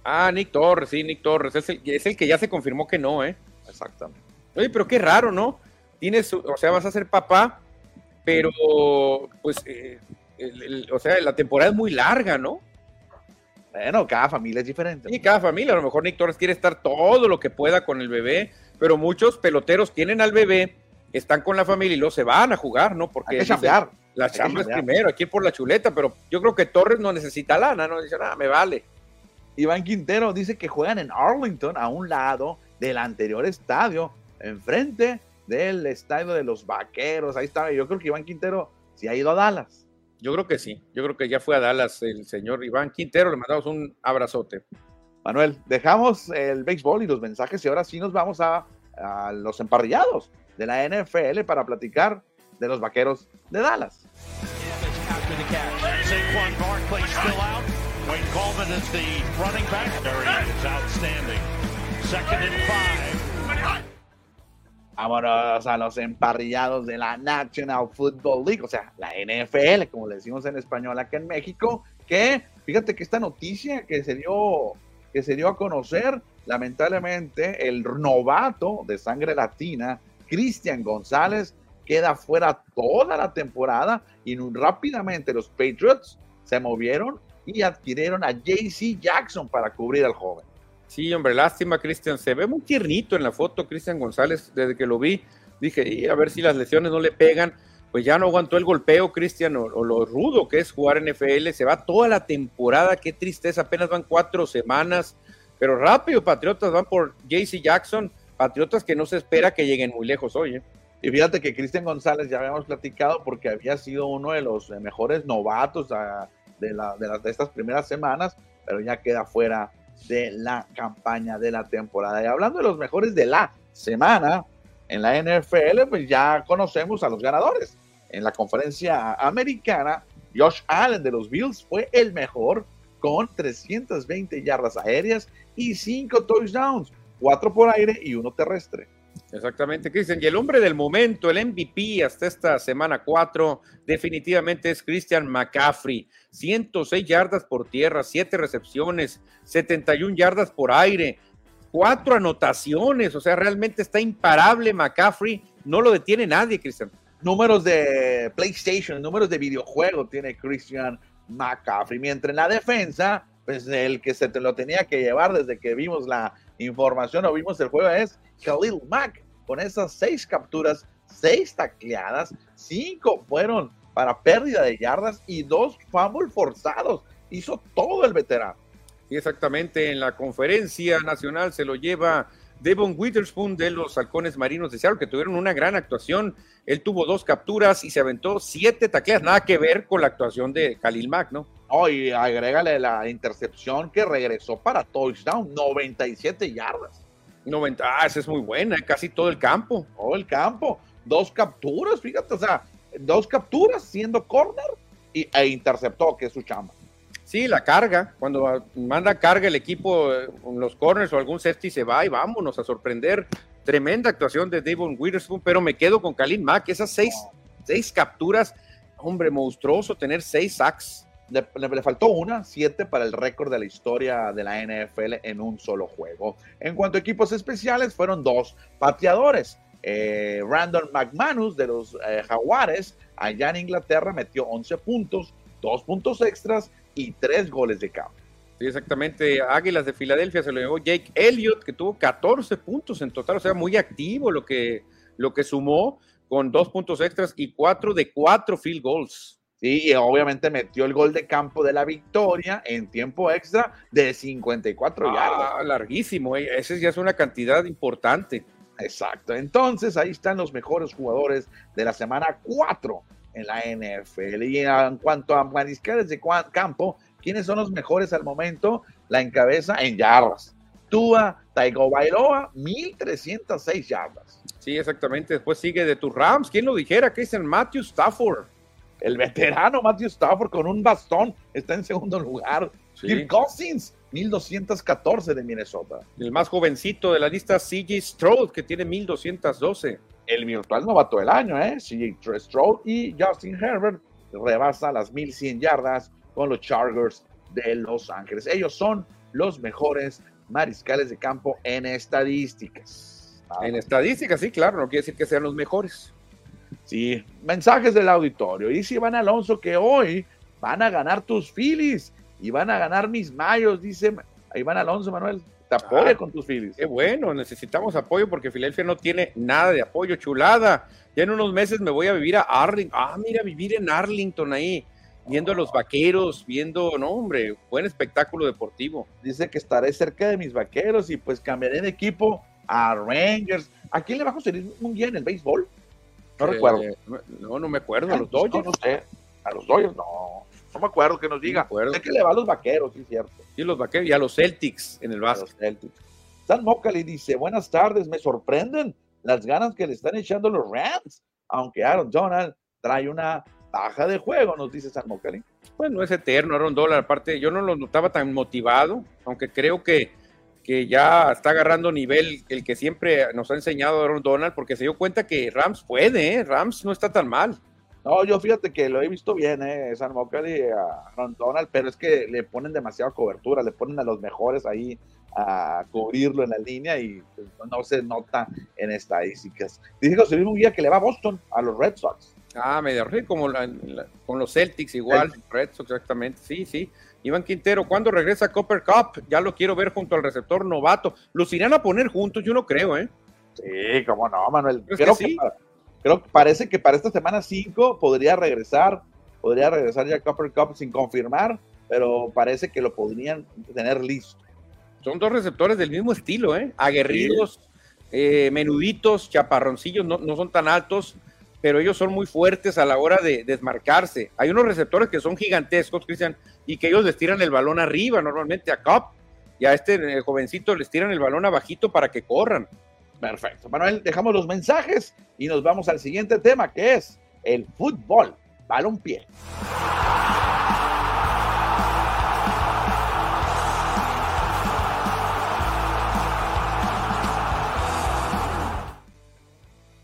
Ah, Nick Torres, sí, Nick Torres. Es el, es el que ya se confirmó que no, ¿eh? Exactamente. Oye, pero qué raro, ¿no? Tienes, o sea, vas a ser papá, pero pues, eh, o sea, la temporada es muy larga, ¿no? Bueno, cada familia es diferente. Sí, cada familia. A lo mejor Nick Torres quiere estar todo lo que pueda con el bebé, pero muchos peloteros tienen al bebé, están con la familia y luego se van a jugar, ¿no? Porque Hay que la chamba es primero, aquí por la chuleta, pero yo creo que Torres no necesita lana, no dice, nada, me vale. Iván Quintero dice que juegan en Arlington, a un lado del anterior estadio, enfrente del estadio de los vaqueros. Ahí está. Yo creo que Iván Quintero sí ha ido a Dallas. Yo creo que sí. Yo creo que ya fue a Dallas el señor Iván Quintero. Le mandamos un abrazote. Manuel, dejamos el béisbol y los mensajes y ahora sí nos vamos a, a los emparrillados de la NFL para platicar de los vaqueros de Dallas. Second and five. Vámonos a los emparrillados de la National Football League, o sea, la NFL, como le decimos en español acá en México, que fíjate que esta noticia que se dio, que se dio a conocer, lamentablemente, el novato de sangre latina, Cristian González, queda fuera toda la temporada y rápidamente los Patriots se movieron y adquirieron a JC Jackson para cubrir al joven. Sí, hombre, lástima, Cristian. Se ve muy tiernito en la foto, Cristian González, desde que lo vi. Dije, a ver si las lesiones no le pegan. Pues ya no aguantó el golpeo, Cristian, o, lo rudo que es jugar en NFL. Se va toda la temporada, qué tristeza. Apenas van cuatro semanas. Pero rápido, Patriotas van por JC Jackson. Patriotas que no se espera que lleguen muy lejos hoy. ¿eh? Y fíjate que Cristian González ya habíamos platicado porque había sido uno de los mejores novatos a, de, la, de, de estas primeras semanas, pero ya queda fuera de la campaña de la temporada. Y hablando de los mejores de la semana en la NFL, pues ya conocemos a los ganadores. En la conferencia americana, Josh Allen de los Bills fue el mejor con 320 yardas aéreas y 5 touchdowns, 4 por aire y 1 terrestre. Exactamente, Cristian. Y el hombre del momento, el MVP hasta esta semana 4, definitivamente es Christian McCaffrey. 106 yardas por tierra, 7 recepciones, 71 yardas por aire, 4 anotaciones. O sea, realmente está imparable McCaffrey. No lo detiene nadie, Cristian. Números de PlayStation, números de videojuego tiene Christian McCaffrey. Mientras en la defensa, pues el que se te lo tenía que llevar desde que vimos la información o vimos el juego es Khalil Mack con esas seis capturas, seis tacleadas, cinco fueron para pérdida de yardas y dos fumbles forzados. Hizo todo el veterano. Exactamente, en la conferencia nacional se lo lleva Devon Witherspoon de los Halcones Marinos de Seattle, que tuvieron una gran actuación. Él tuvo dos capturas y se aventó siete tacleas, nada que ver con la actuación de Khalil Mack, ¿no? Oh, y agrégale la intercepción que regresó para touchdown, 97 yardas. 90, ah, esa es muy buena, casi todo el campo. Todo el campo. Dos capturas, fíjate, o sea, dos capturas siendo corner y, e interceptó, que es su chamba. Sí, la carga, cuando manda carga el equipo, los corners o algún safety se va y vámonos a sorprender. Tremenda actuación de Devon Witherspoon, pero me quedo con Kalin Mack, esas seis, seis capturas, hombre, monstruoso tener seis sacks. Le, faltó una, siete para el récord de la historia de la NFL en un solo juego. En cuanto a equipos especiales, fueron dos pateadores. Eh, Randall McManus de los eh, Jaguares, allá en Inglaterra, metió 11 puntos, dos puntos extras y tres goles de campo. Sí, exactamente. Águilas de Filadelfia se lo llevó Jake Elliott, que tuvo 14 puntos en total, o sea, muy activo lo que, lo que sumó con dos puntos extras y cuatro de cuatro field goals. Sí, y obviamente metió el gol de campo de la victoria en tiempo extra de 54 ah, yardas. Larguísimo, eh. esa ya es una cantidad importante. Exacto. Entonces, ahí están los mejores jugadores de la semana 4 en la NFL. Y en cuanto a mariscales de campo, ¿quiénes son los mejores al momento? La encabeza en yardas. Tua Taigo Bailoa, 1306 yardas. Sí, exactamente. Después sigue de tus Rams. ¿Quién lo dijera? Que es el Matthew Stafford. El veterano Matthew Stafford con un bastón está en segundo lugar. Sí. Kirk Cousins, 1214 de Minnesota. El más jovencito de la lista, CJ Stroud, que tiene 1212. El virtual novato del año, ¿eh? CJ Stroud y Justin Herbert rebasa las 1100 yardas con los Chargers de Los Ángeles. Ellos son los mejores mariscales de campo en estadísticas. Ah, en estadísticas, sí, claro, no quiere decir que sean los mejores. Sí, mensajes del auditorio. Dice Iván Alonso que hoy van a ganar tus Phillies y van a ganar mis Mayos, dice Iván Alonso, Manuel. Te apoya ah, con tus Phillies. Qué bueno, necesitamos apoyo porque Filadelfia no tiene nada de apoyo, chulada. Ya en unos meses me voy a vivir a Arlington. Ah, mira, vivir en Arlington ahí, viendo a los vaqueros, viendo, no, hombre, buen espectáculo deportivo. Dice que estaré cerca de mis vaqueros y pues cambiaré de equipo a Rangers. ¿A quién le va a conseguir un día en el béisbol? No eh, recuerdo. No, no me acuerdo. ¿A los Dodgers? No sé. A los Dodgers, no. No me acuerdo que nos diga. No sé que le va a los vaqueros, sí, cierto. Sí, los vaqueros y a los Celtics en el básquet. Celtics. San Mocali dice: Buenas tardes, me sorprenden las ganas que le están echando los Rams, aunque Aaron Donald trae una baja de juego, nos dice San Mocali. Pues no es eterno, Aaron Donald. Aparte, yo no lo notaba tan motivado, aunque creo que, que ya está agarrando nivel el que siempre nos ha enseñado Aaron Donald, porque se dio cuenta que Rams puede, ¿eh? Rams no está tan mal. No, yo fíjate que lo he visto bien, ¿eh? San Mocali a Aaron Donald, pero es que le ponen demasiada cobertura, le ponen a los mejores ahí a cubrirlo en la línea y pues, no se nota en estadísticas. Dice José Luis Munguía que le va a Boston, a los Red Sox. Ah, medio como con los Celtics igual, Red Sox exactamente, sí, sí. Creo Quintero, ¿cuándo regresa Copper Cup? Ya lo quiero ver junto al receptor novato. ¿Los irán a poner juntos? Yo no creo, ¿eh? Sí, cómo no, Manuel. Creo que, creo que parece que para esta semana 5 podría regresar, podría regresar ya Copper Cup sin confirmar, pero parece que lo podrían tener listo. Son dos receptores del mismo estilo, ¿eh? Aguerridos, eh, menuditos, chaparroncillos, no, no son tan altos, pero ellos son muy fuertes a la hora de desmarcarse. Hay unos receptores que son gigantescos, Cristian, y que ellos les tiran el balón arriba, normalmente a Cup, y a este jovencito les tiran el balón abajito para que corran. Perfecto. Manuel, dejamos los mensajes y nos vamos al siguiente tema, que es el fútbol, balón-pie.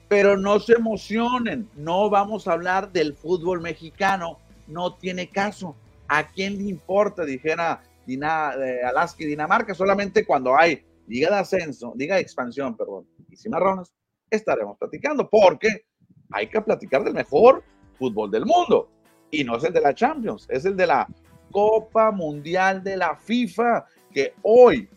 Pero no se emocionen, no vamos a hablar del fútbol mexicano, no tiene caso. ¿A quién le importa? Dijera Dina, eh, Alaska y Dinamarca, solamente cuando hay liga de ascenso, liga de expansión, perdón, y cimarrones, estaremos platicando, porque hay que platicar del mejor fútbol del mundo. Y no es el de la Champions, es el de la Copa Mundial de la FIFA, que hoy,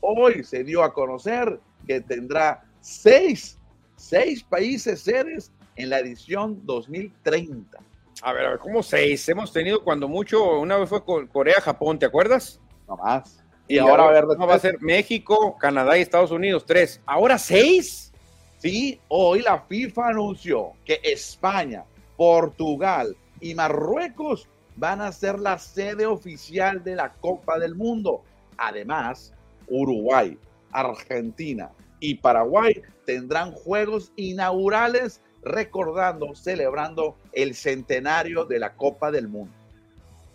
hoy se dio a conocer que tendrá seis seis países sedes en la edición 2030. A ver, a ver, ¿cómo seis? Hemos tenido cuando mucho, una vez fue Corea-Japón, ¿te acuerdas? No más. Y, ahora, a ver, va a ser México, Canadá y Estados Unidos, tres. ¿Ahora seis? Sí, hoy la FIFA anunció que España, Portugal y Marruecos van a ser la sede oficial de la Copa del Mundo. Además, Uruguay, Argentina, y Paraguay tendrán juegos inaugurales recordando, celebrando el centenario de la Copa del Mundo.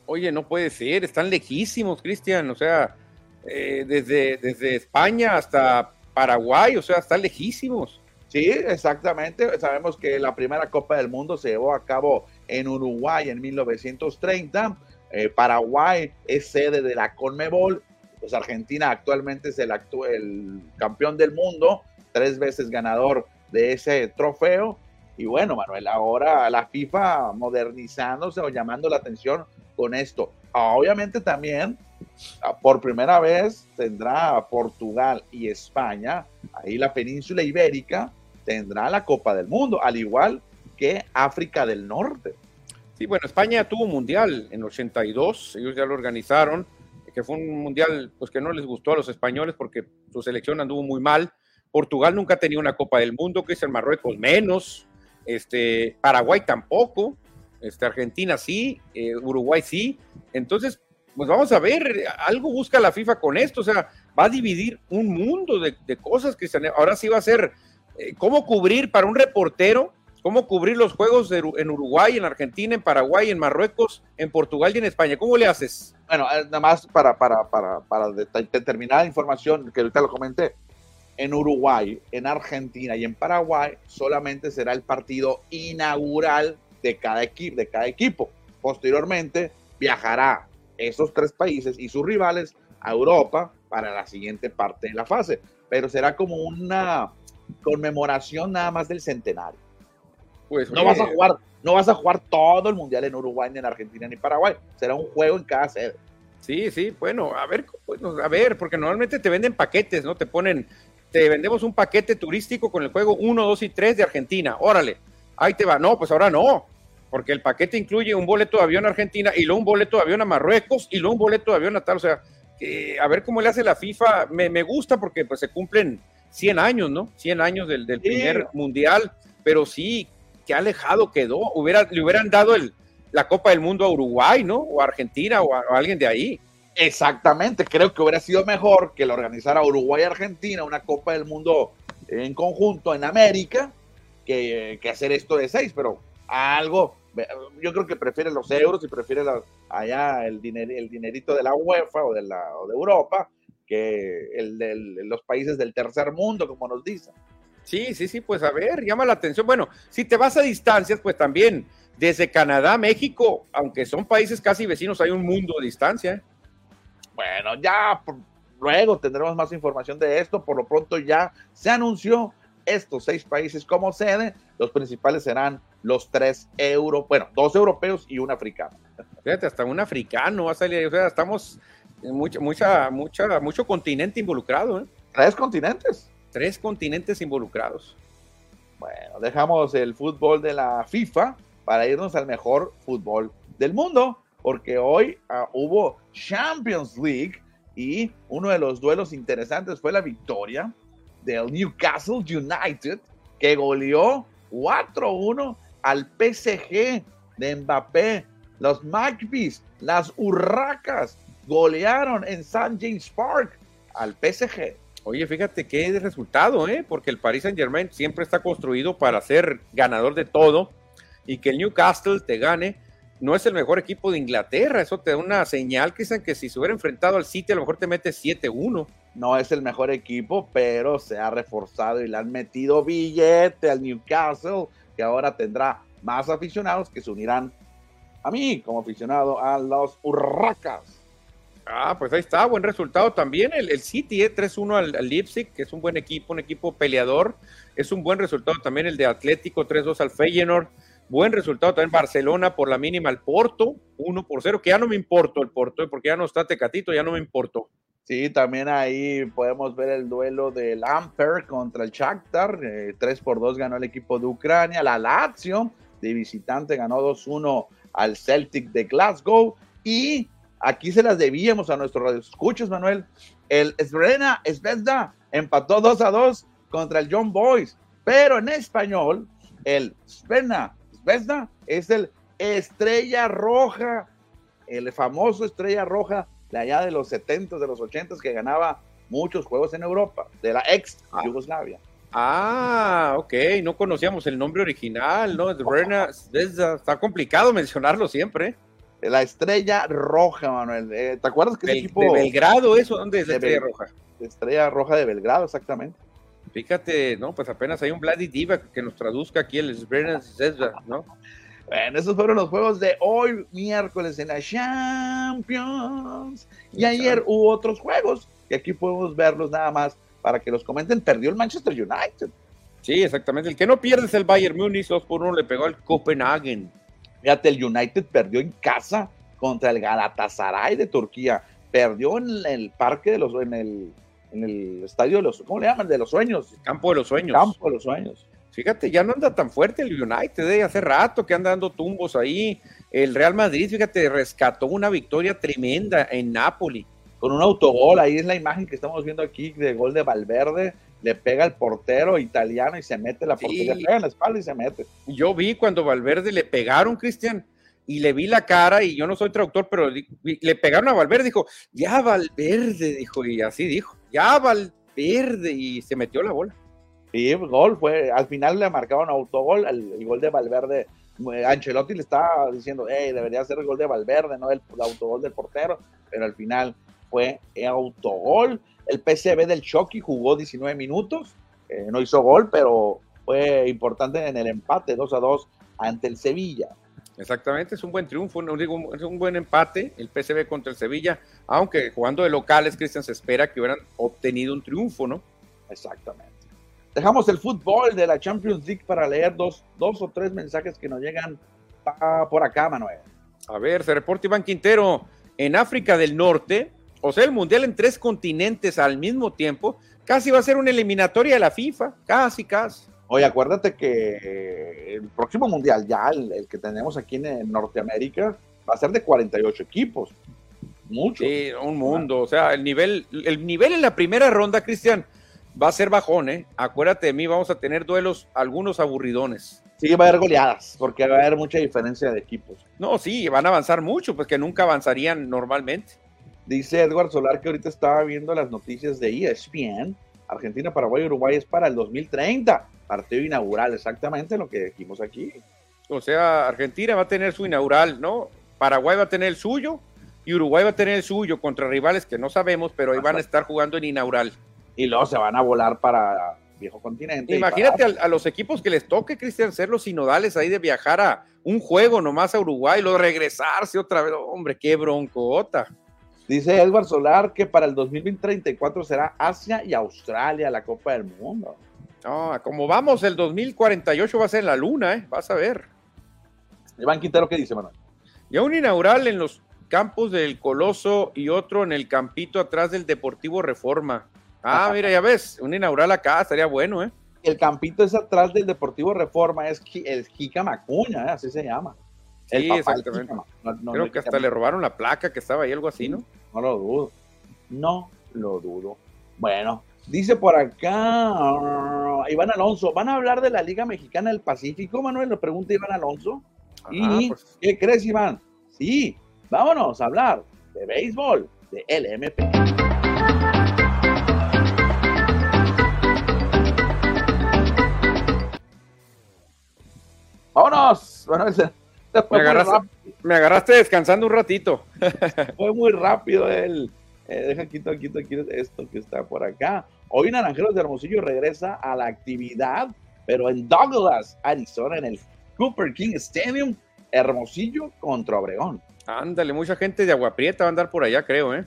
Oye, no puede ser, están lejísimos, Cristian, o sea, eh, desde, desde España hasta Paraguay, o sea, están lejísimos. Sí, exactamente. Sabemos que la primera Copa del Mundo se llevó a cabo en Uruguay en 1930. Eh, Paraguay es sede de la Conmebol pues Argentina actualmente es el, el campeón del mundo, tres veces ganador de ese trofeo. Y bueno, Manuel, ahora la FIFA modernizándose o llamando la atención con esto. Obviamente también, ah, por primera vez, tendrá Portugal y España, ahí la península ibérica, tendrá la Copa del Mundo, al igual que África del Norte. Sí, bueno, España tuvo mundial en 82, ellos ya lo organizaron que fue un mundial pues, que no les gustó a los españoles porque su selección anduvo muy mal. Portugal nunca tenido una Copa del Mundo, el Marruecos menos, este, Paraguay tampoco, este, Argentina sí, eh, Uruguay sí. Entonces, pues vamos a ver, algo busca la FIFA con esto, o sea, va a dividir un mundo de, cosas que ahora sí va a ser, eh, ¿cómo cubrir para un reportero cómo cubrir los juegos en Uruguay, en Argentina, en Paraguay, en Marruecos, en Portugal y en España. ¿Cómo le haces? Bueno, eh, nada más para, para, para, para determinar la información que ahorita lo comenté. En Uruguay, en Argentina y en Paraguay solamente será el partido inaugural de cada, equipo, de cada equipo. Posteriormente viajará esos tres países y sus rivales a Europa para la siguiente parte de la fase. Pero será como una conmemoración nada más del centenario. Pues, no vas a jugar, no vas a jugar todo el mundial en Uruguay, ni en Argentina, ni Paraguay. Será un juego en cada sede. Sí, sí, bueno, a ver, a ver, porque normalmente te venden paquetes, ¿no? Te ponen, te vendemos un paquete turístico con el juego 1, 2 y 3 de Argentina. Órale, ahí te va. No, pues ahora no, porque el paquete incluye un boleto de avión a Argentina y luego un boleto de avión a Marruecos y luego un boleto de avión a tal. O sea, a ver cómo le hace la FIFA. Me, me, gusta porque pues se cumplen 100 años, ¿no? 100 años del, del primer mundial, pero sí, qué alejado quedó. Hubiera, le hubieran dado el, la Copa del Mundo a Uruguay, ¿no? O a Argentina o a, alguien de ahí. Exactamente, creo que hubiera sido mejor que lo organizara Uruguay-Argentina, una Copa del Mundo en conjunto en América, que, hacer esto de seis, pero algo, yo creo que prefiere los euros y prefiere allá el, el dinerito de la UEFA o de, la, o de Europa que el de los países del tercer mundo, como nos dicen. Sí, sí, sí, pues a ver, llama la atención. Bueno, si te vas a distancias, pues también desde Canadá, México, aunque son países casi vecinos, hay un mundo de distancia. Bueno, ya luego tendremos más información de esto. Por lo pronto ya se anunció estos seis países como sede. Los principales serán los tres euros, bueno, dos europeos y un africano. Fíjate, hasta un africano va a salir. O sea, estamos en mucha, mucha, mucha, mucho continente involucrado. ¿eh? Tres continentes. Tres continentes involucrados. Bueno, dejamos el fútbol de la FIFA para irnos al mejor fútbol del mundo, porque hoy uh, hubo Champions League y uno de los duelos interesantes fue la victoria del Newcastle United, que goleó 4-1 al PSG de Mbappé. Los Magpies, las Urracas, golearon en St. James Park al PSG. Oye, fíjate qué resultado, ¿eh? Porque el Paris Saint Germain siempre está construido para ser ganador de todo y que el Newcastle te gane no es el mejor equipo de Inglaterra. Eso te da una señal, dicen que si se hubiera enfrentado al City, a lo mejor te mete 7-1. No es el mejor equipo, pero se ha reforzado y le han metido billete al Newcastle, que ahora tendrá más aficionados que se unirán a mí como aficionado a los Urracas. Ah, pues ahí está, buen resultado también. El, el City, eh, 3-1 al, al, Leipzig, que es un buen equipo, un equipo peleador. Es un buen resultado también el de Atlético, 3-2 al Feyenoord. Buen resultado también Barcelona por la mínima al Porto, 1 por 0, que ya no me importó el Porto, ¿eh? porque ya no está Tecatito, ya no me importó. Sí, también ahí podemos ver el duelo del Amper contra el Shakhtar, eh, 3 por 2 ganó el equipo de Ucrania, la Lazio de visitante ganó 2-1 al Celtic de Glasgow y aquí se las debíamos a nuestros radioescuchos, Manuel. El Srena Zvezda empató 2 a 2 contra el John Boys, pero en español el Srena Zvezda es el Estrella Roja, el famoso Estrella Roja de allá de los 70, de los 80 que ganaba muchos juegos en Europa, de la ex ah. Yugoslavia. Ah, ok, no conocíamos el nombre original, ¿no? Zvezda, Zvezda. está complicado mencionarlo siempre. La Estrella Roja, Manuel. Eh, ¿Te acuerdas que Bel, ese equipo... De Belgrado, ¿eso? ¿Dónde es la Estrella Bel... Roja? Estrella Roja de Belgrado, exactamente. Fíjate, ¿no? Pues apenas hay un Vladi Diva que nos traduzca aquí el Zvezda, ¿no? Bueno, esos fueron los juegos de hoy, miércoles en la Champions. Y ayer hubo otros juegos, que aquí podemos verlos nada más para que los comenten. Perdió el Manchester United. Sí, exactamente. El que no pierde es el Bayern Múnich, 2 por 1 le pegó al Copenhagen. Fíjate, el United perdió en casa contra el Galatasaray de Turquía. Perdió en el parque de los, en el, en el estadio de los, ¿cómo le llaman? De los sueños. Campo de los sueños. Campo de los sueños. Fíjate, ya no anda tan fuerte el United, ¿eh? hace rato que anda dando tumbos ahí. El Real Madrid, fíjate, rescató una victoria tremenda en Napoli. Con un autogol, ahí es la imagen que estamos viendo aquí de gol de Valverde. Le pega el portero italiano y se mete la portería, sí. le pega en la espalda y se mete. Yo vi cuando Valverde le pegaron, Cristian, y le vi la cara, y yo no soy traductor, pero le pegaron a Valverde, dijo, ya Valverde, dijo, y así dijo, ya Valverde, y se metió la bola. Sí, gol fue, al final le marcaron autogol, el, el gol de Valverde. Ancelotti le estaba diciendo, hey, debería ser el gol de Valverde, no el, el autogol del portero, pero al final fue autogol. El PCB del Chucky jugó 19 minutos, eh, no hizo gol, pero fue importante en el empate 2 a 2 ante el Sevilla. Exactamente, es un buen triunfo, no digo, es un buen empate el PCB contra el Sevilla, aunque jugando de locales, Cristian, se espera que hubieran obtenido un triunfo, ¿no? Exactamente. Dejamos el fútbol de la Champions League para leer dos, dos o tres mensajes que nos llegan por acá, Manuel. A ver, se reporta Iván Quintero. En África del Norte, o sea, el Mundial en tres continentes al mismo tiempo, casi va a ser una eliminatoria de la FIFA, casi, casi. Oye, acuérdate que el próximo Mundial, ya el, el que tenemos aquí en Norteamérica, va a ser de 48 equipos. Mucho. Sí, un mundo. O sea, el nivel, el nivel en la primera ronda, Cristian, va a ser bajón, ¿eh? Acuérdate de mí, vamos a tener duelos, algunos aburridones. Sí, va a haber goleadas, porque va a haber mucha diferencia de equipos. No, sí, van a avanzar mucho, pues que nunca avanzarían normalmente. Dice Edward Solar que ahorita estaba viendo las noticias de ESPN. Argentina, Paraguay, Uruguay es para el 2030. Partido inaugural, exactamente lo que dijimos aquí. O sea, Argentina va a tener su inaugural, ¿no? Paraguay va a tener el suyo y Uruguay va a tener el suyo contra rivales que no sabemos, pero ahí van a estar jugando en inaugural y luego se van a volar para viejo continente. Imagínate para... a, a, los equipos que les toque, Cristian, ser los sinodales ahí de viajar a un juego nomás a Uruguay, luego regresarse otra vez. Hombre, qué broncota. Dice Edward Solar que para el 2034 será Asia y Australia la Copa del Mundo. No, como vamos, el 2048 va a ser en la luna, ¿eh? vas a ver. Iván Quintero, ¿qué dice, Manuel? Ya un inaugural en los campos del Coloso y otro en el campito atrás del Deportivo Reforma. Ah, mira, ya ves, un inaugural acá estaría bueno, ¿eh? El campito es atrás del Deportivo Reforma, es el Jica Macuña, ¿eh? así se llama. Sí, exactamente. Creo que hasta le robaron la placa que estaba ahí, algo así, ¿no? No lo dudo. No lo dudo. Bueno, dice por acá Iván Alonso, ¿van a hablar de la Liga Mexicana del Pacífico, Manuel? Lo pregunta Iván Alonso. ¿Y pues. qué crees, Iván? Sí, vámonos a hablar de béisbol, de LMP. ¡Vámonos! Manuel, me agarraste, descansando un ratito. Fue muy rápido él. Eh, deja quito, quito, quito esto que está por acá. Hoy Naranjeros de Hermosillo regresa a la actividad, pero en Douglas, Arizona, en el Cooper King Stadium, Hermosillo contra Obregón. Ándale, mucha gente de Agua Prieta va a andar por allá, creo, ¿eh?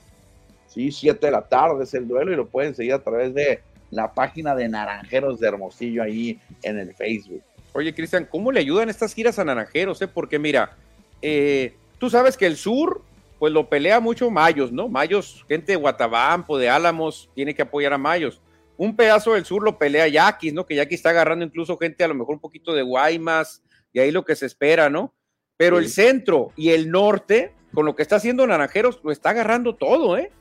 Sí, 7 de la tarde es el duelo y lo pueden seguir a través de la página de Naranjeros de Hermosillo ahí en el Facebook. Oye, Cristian, ¿cómo le ayudan estas giras a Naranjeros? Eh? Porque mira, eh, tú sabes que el sur, pues lo pelea mucho Mayos, ¿no? Mayos, gente de Guatabampo, de Álamos, tiene que apoyar a Mayos. Un pedazo del sur lo pelea Yaquis, ¿no? Que Yaquis está agarrando incluso gente a lo mejor un poquito de Guaymas, y ahí lo que se espera, ¿no? Pero el centro y el norte, con lo que está haciendo Naranjeros, lo está agarrando todo, ¿eh?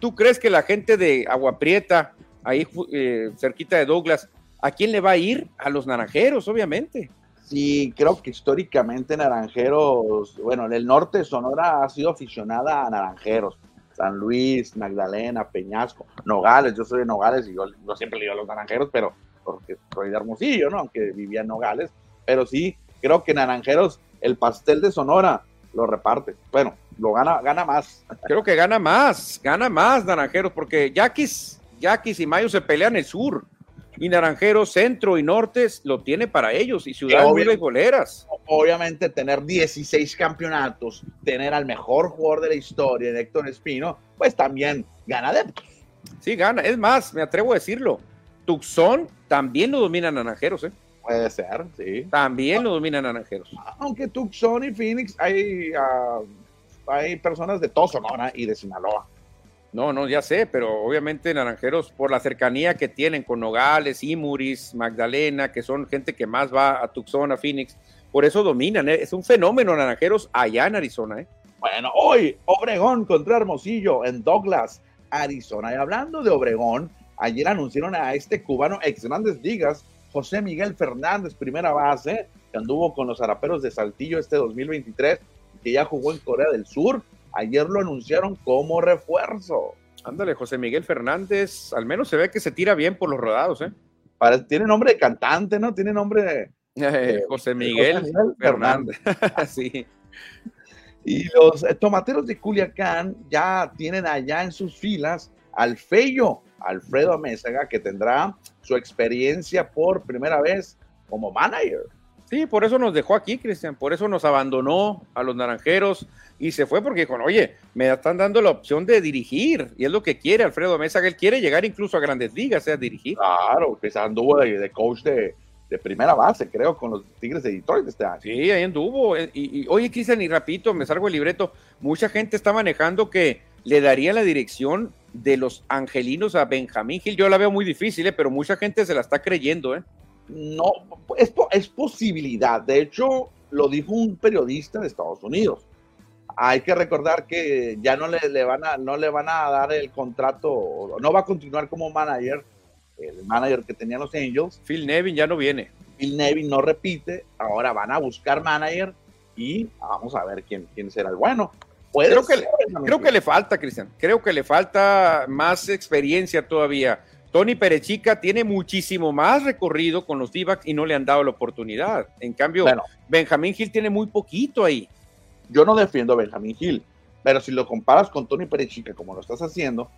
¿Tú crees que la gente de Agua Prieta, ahí eh, cerquita de Douglas, ¿a quién le va a ir? A los Naranjeros, obviamente. Sí, creo que históricamente Naranjeros, bueno, el norte de Sonora ha sido aficionada a Naranjeros. San Luis, Magdalena, Peñasco, Nogales, yo soy de Nogales y yo, siempre le digo a los Naranjeros, pero porque soy de Hermosillo, ¿no? Aunque vivía en Nogales, pero sí, creo que Naranjeros, el pastel de Sonora, lo reparte. Bueno, lo gana, gana más. Creo que gana más, gana más Naranjeros, porque Yaquis, Yaquis y Mayo se pelean el sur y Naranjeros, centro y norte lo tiene para ellos y ciudades muy goleras. Obviamente tener 16 campeonatos, tener al mejor jugador de la historia, Héctor Espino, pues también gana adeptos. Sí, gana. Es más, me atrevo a decirlo. Tucson también lo domina Naranjeros, ¿eh? Puede ser, sí. También lo domina Naranjeros. Aunque Tucson y Phoenix hay, ah, hay personas de todo Sonora y de Sinaloa. No, no, ya sé, pero obviamente Naranjeros, por la cercanía que tienen con Nogales, Imuris, Magdalena, que son gente que más va a Tucson, a Phoenix, por eso dominan. ¿eh? Es un fenómeno Naranjeros allá en Arizona. ¿eh? Bueno, hoy Obregón contra Hermosillo en Douglas, Arizona. Y hablando de Obregón, ayer anunciaron a este cubano ex grandes ligas, José Miguel Fernández, primera base, que anduvo con los Araperos de Saltillo este 2023, que ya jugó en Corea del Sur Ayer lo anunciaron como refuerzo. Ándale, José Miguel Fernández, al menos se ve que se tira bien por los rodados, ¿eh? tiene nombre de cantante, ¿no? Tiene nombre de... Eh, José, Miguel Fernández. sí. Y los eh, tomateros de Culiacán ya tienen allá en sus filas al Fello, Alfredo Amézaga, que tendrá su experiencia por primera vez como manager. Sí, por eso nos dejó aquí, Cristian, por eso nos abandonó a los naranjeros y se fue porque dijo, oye, me están dando la opción de dirigir y es lo que quiere Alfredo Mesa, que él quiere llegar incluso a grandes ligas, sea dirigir. Claro, que anduvo de, coach de, primera base, creo, con los Tigres de Detroit este año. Sí, ahí anduvo. Y, y oye, Cristian, y rapidito, me salgo el libreto, mucha gente está manejando que le daría la dirección de los angelinos a Benjamín Gil. Yo la veo muy difícil, ¿eh? pero mucha gente se la está creyendo, ¿eh? No, es, es posibilidad. De hecho, lo dijo un periodista de Estados Unidos. Hay que recordar que ya no le, van a, no le van a dar el contrato, no va a continuar como manager, el manager que tenían los Angels. Phil Nevin ya no viene. Phil Nevin no repite, ahora van a buscar manager y vamos a ver quién, quién será el bueno. Creo que, le, creo que le falta, Cristian. Creo que le falta más experiencia todavía. Tony Perechica tiene muchísimo más recorrido con los d y no le han dado la oportunidad. En cambio, Benjamín Gil tiene muy poquito ahí. Yo no defiendo a Benjamín Gil, pero si lo comparas con Tony Perechica como lo estás haciendo,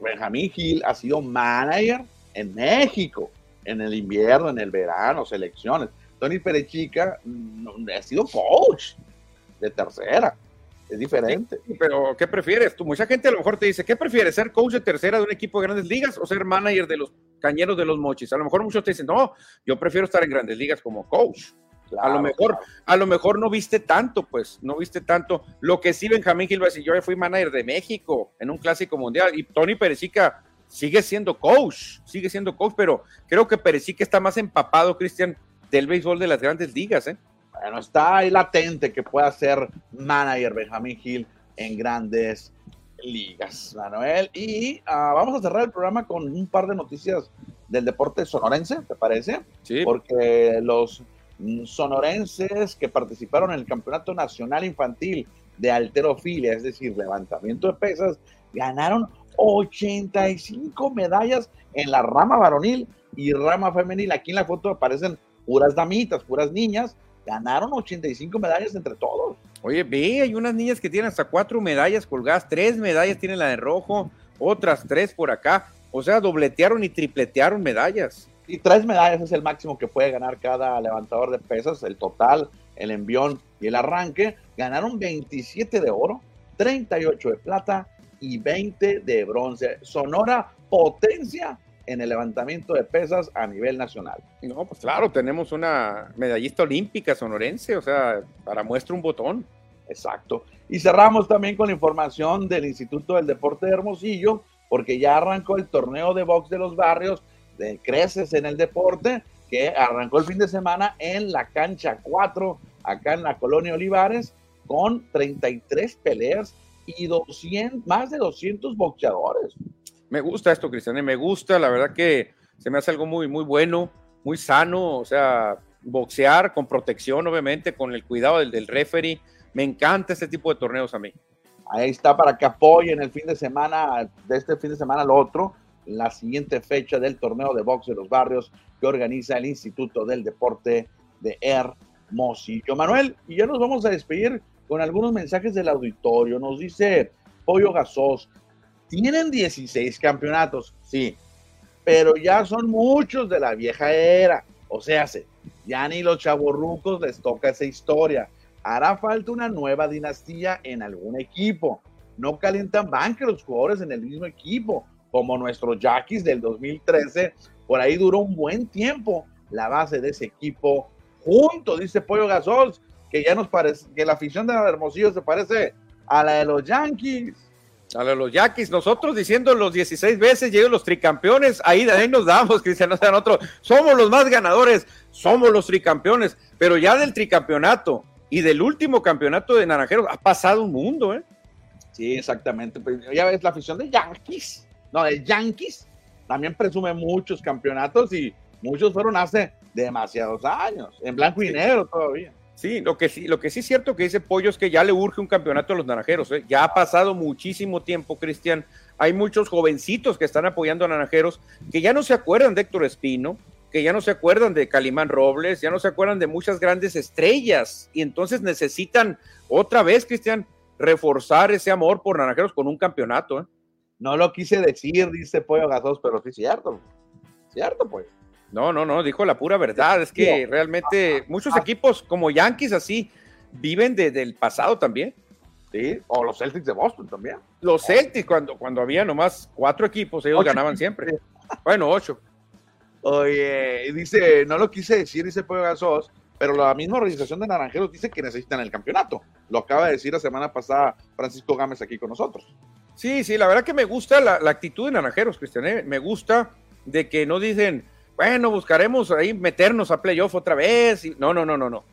Benjamín Gil ha sido manager en México, en el invierno, en el verano, selecciones. Tony Perechica mm, ha sido coach de tercera. Es diferente. pero, ¿qué prefieres? Tú, mucha gente a lo mejor te dice, ¿qué prefieres? ¿Ser coach de tercera de un equipo de grandes ligas o ser manager de los cañeros de los mochis? A lo mejor muchos te dicen, no, yo prefiero estar en grandes ligas como coach. a lo mejor, a lo mejor no viste tanto, pues, no viste tanto. Lo que sí, Benjamín Gil va a decir, yo fui manager de México en un clásico mundial y Tony Perezica sigue siendo coach, sigue siendo coach, pero creo que Perezica está más empapado, Cristian, del béisbol de las grandes ligas, ¿eh? Bueno, está ahí latente que pueda ser manager Benjamín Gil en grandes ligas, Manuel. Y ah, vamos a cerrar el programa con un par de noticias del deporte sonorense, ¿te parece? Sí. Porque los sonorenses que participaron en el Campeonato Nacional Infantil de Alterofilia, es decir, levantamiento de pesas, ganaron 85 medallas en la rama varonil y rama femenil. Aquí en la foto aparecen puras damitas, puras niñas, ganaron 85 medallas entre todos. Oye, ve, hay unas niñas que tienen hasta cuatro medallas colgadas, tres medallas tienen la de rojo, otras tres por acá. O sea, dobletearon y tripletearon medallas. Y tres medallas es el máximo que puede ganar cada levantador de pesas, el total, el envión y el arranque. Ganaron 27 de oro, 38 de plata y 20 de bronce. Sonora potencia en el levantamiento de pesas a nivel nacional. No, pues claro, tenemos una medallista olímpica sonorense, o sea, para muestra un botón. Exacto. Y cerramos también con la información del Instituto del Deporte de Hermosillo, porque ya arrancó el torneo de box de los barrios de Creces en el Deporte, que arrancó el fin de semana en la cancha 4, acá en la colonia Olivares, con 33 peleas y 200, más de 200 boxeadores me gusta esto, Cristian, me gusta, la verdad que se me hace algo muy, muy bueno, muy sano, o sea, boxear con protección, obviamente, con el cuidado del, referee. Me encanta este tipo de torneos a mí. Ahí está para que apoyen el fin de semana, de este fin de semana al otro, la siguiente fecha del torneo de box de los barrios que organiza el Instituto del Deporte de Hermosillo. Manuel, y ya nos vamos a despedir con algunos mensajes del auditorio. Nos dice Pollo Gasos, tienen 16 campeonatos, sí, pero ya son muchos de la vieja era. O sea, ya ni los chavorrucos les toca esa historia. Hará falta una nueva dinastía en algún equipo. No calientan banque los jugadores en el mismo equipo, como nuestros Jackies del 2013. Por ahí duró un buen tiempo la base de ese equipo junto, dice Pollo Gasol, que ya nos parece, que la afición de Hermosillo se parece a la de los Yankees. A los Yaquis, nosotros diciendo los 16 veces, llegan los tricampeones, ahí de ahí nos damos, Cristiano, sean otro, somos los más ganadores, somos los tricampeones, pero ya del tricampeonato y del último campeonato de Naranjeros ha pasado un mundo, ¿eh? Sí, exactamente, pues, ya ves la afición de Yankees, no, de Yankees, también presume muchos campeonatos y muchos fueron hace demasiados años, en blanco y negro todavía. Sí, lo que sí, lo que sí es cierto que dice Pollo es que ya le urge un campeonato a los naranjeros. ¿eh? Ya ha pasado muchísimo tiempo, Cristian. Hay muchos jovencitos que están apoyando a naranjeros que ya no se acuerdan de Héctor Espino, que ya no se acuerdan de Calimán Robles, ya no se acuerdan de muchas grandes estrellas. Y entonces necesitan otra vez, Cristian, reforzar ese amor por naranjeros con un campeonato. ¿eh? No lo quise decir, dice Pollo Gasos, pero sí, cierto. Cierto, pues. No, no, no, dijo la pura verdad. Es que realmente muchos equipos como Yankees así viven desde el pasado también. Sí, o los Celtics de Boston también. Los Celtics, cuando, cuando había nomás cuatro equipos, ellos ganaban siempre. Bueno, ocho. Oye, dice, no lo quise decir, dice Pollo Gasos, pero la misma organización de Naranjeros dice que necesitan el campeonato. Lo acaba de decir la semana pasada Francisco Gámez aquí con nosotros. Sí, sí, la verdad que me gusta la, actitud de Naranjeros, Cristian. ¿eh? Me gusta de que no dicen, bueno, buscaremos ahí meternos a playoff otra vez. No, no, no, no, no.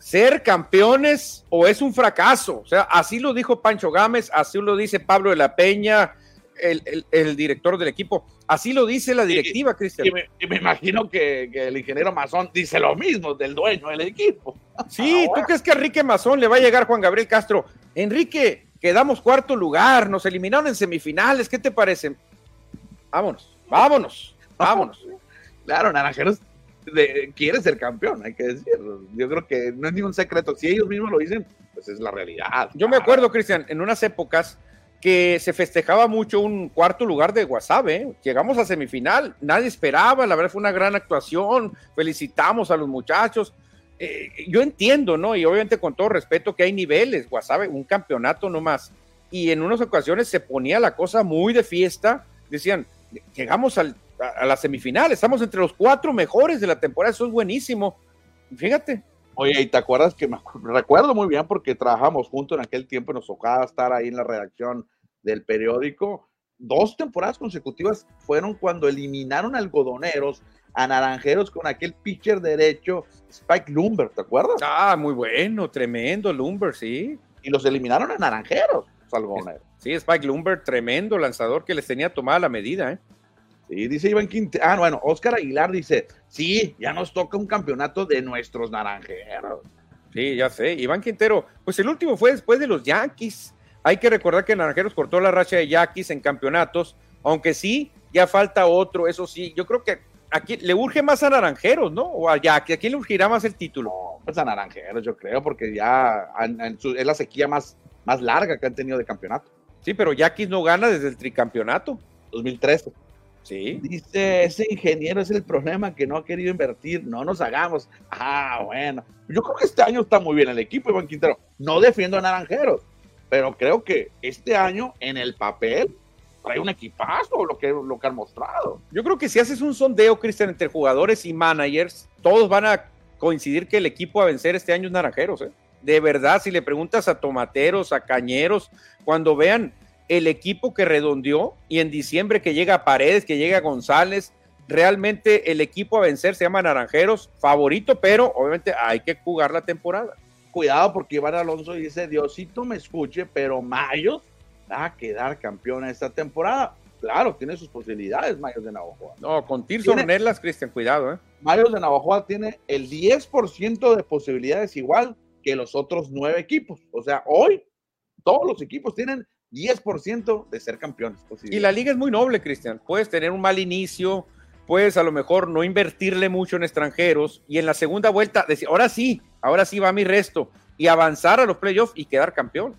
Ser campeones o es un fracaso. O sea, así lo dijo Pancho Gámez, así lo dice Pablo de la Peña, el, director del equipo. Así lo dice la directiva, Cristian. Y, me, imagino que, el ingeniero Mazón dice lo mismo del dueño del equipo. Sí, ¿tú crees que a Enrique Mazón le va a llegar Juan Gabriel Castro? Enrique, quedamos cuarto lugar, nos eliminaron en semifinales, ¿qué te parece? Vámonos, vámonos, vámonos. Claro, Naranjeros quiere ser campeón, hay que decirlo. Yo creo que no es ningún secreto. Si ellos mismos lo dicen, pues es la realidad. Yo me acuerdo, Cristian, en unas épocas que se festejaba mucho un cuarto lugar de WhatsApp, ¿eh? llegamos a semifinal, nadie esperaba, la verdad fue una gran actuación, felicitamos a los muchachos, eh, yo entiendo, ¿no? Y obviamente con todo respeto que hay niveles, Guasave, un campeonato nomás. Y en unas ocasiones se ponía la cosa muy de fiesta, decían, llegamos al, a, a la semifinal, estamos entre los cuatro mejores de la temporada, eso es buenísimo. Fíjate, Oye, ¿y te acuerdas que me recuerdo muy bien porque trabajamos juntos en aquel tiempo nos tocaba estar ahí en la redacción del periódico? Dos temporadas consecutivas fueron cuando eliminaron a algodoneros, a naranjeros con aquel pitcher derecho Spike Lumber, ¿te acuerdas? Ah, muy bueno, tremendo Lumber, sí. Y los eliminaron a naranjeros, algodoneros. Sí, Spike Lumber, tremendo lanzador que les tenía tomada la medida, ¿eh? Sí, dice Iván Quintero. Ah, bueno, Oscar Aguilar dice: Sí, ya nos toca un campeonato de nuestros naranjeros. Sí, ya sé. Iván Quintero, pues el último fue después de los Yankees. Hay que recordar que Naranjeros cortó la racha de Yankees en campeonatos, aunque sí, ya falta otro, eso sí. Yo creo que aquí le urge más a Naranjeros, ¿no? O a Yankees. ¿A quién le urgirá más el título? No, pues a naranjeros, yo creo, porque ya su- es la sequía más, más larga que han tenido de campeonato. Sí, pero Yankees no gana desde el tricampeonato. 2013. Sí. Dice, ese ingeniero es el problema que no ha querido invertir, no nos hagamos. Ah, bueno. Yo creo que este año está muy bien el equipo, Iván Quintero. No defiendo a Naranjeros, pero creo que este año en el papel trae un equipazo lo que, lo que han mostrado. Yo creo que si haces un sondeo, Cristian, entre jugadores y managers, todos van a coincidir que el equipo a vencer este año es Naranjeros. ¿eh? De verdad, si le preguntas a tomateros, a cañeros, cuando vean el equipo que redondeó y en diciembre que llega a Paredes, que llega a González, realmente el equipo a vencer se llama Naranjeros, favorito, pero obviamente hay que jugar la temporada. Cuidado porque Iván Alonso dice, Diosito me escuche, pero Mayos va a quedar campeón esta temporada. Claro, tiene sus posibilidades Mayos de Navajoa. No, con Tirso Ornelas, Cristian, cuidado, ¿eh? Mayos de Navajoa tiene el 10% de posibilidades igual que los otros nueve equipos. O sea, hoy todos los equipos tienen 10% de ser campeones. Y posibilidades. la liga es muy noble, Cristian. Puedes tener un mal inicio, puedes a lo mejor no invertirle mucho en extranjeros y en la segunda vuelta decir, ahora sí, ahora sí va mi resto y avanzar a los playoffs y quedar campeón.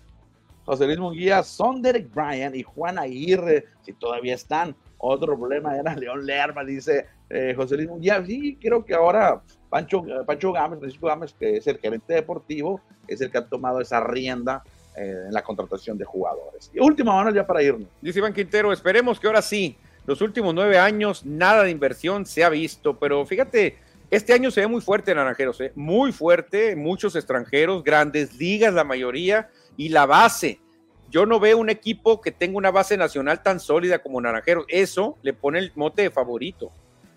José Luis Munguía, son Derek Bryan y Juan Aguirre, si todavía están. Otro problema era León Lerma, dice eh, José Luis Munguía. Sí, creo que ahora Pancho, Pancho Gámez, Francisco Gámez, que es el gerente deportivo, es el que ha tomado esa rienda eh, en la contratación de jugadores. Y última mano ya para irnos. Dice Iván Quintero, esperemos que ahora sí, los últimos nueve años, nada de inversión se ha visto, pero fíjate, este año se ve muy fuerte Naranjeros, ¿eh? muy fuerte, muchos extranjeros, grandes ligas la mayoría, y la base. Yo no veo un equipo que tenga una base nacional tan sólida como Naranjeros. Eso le pone el mote de favorito.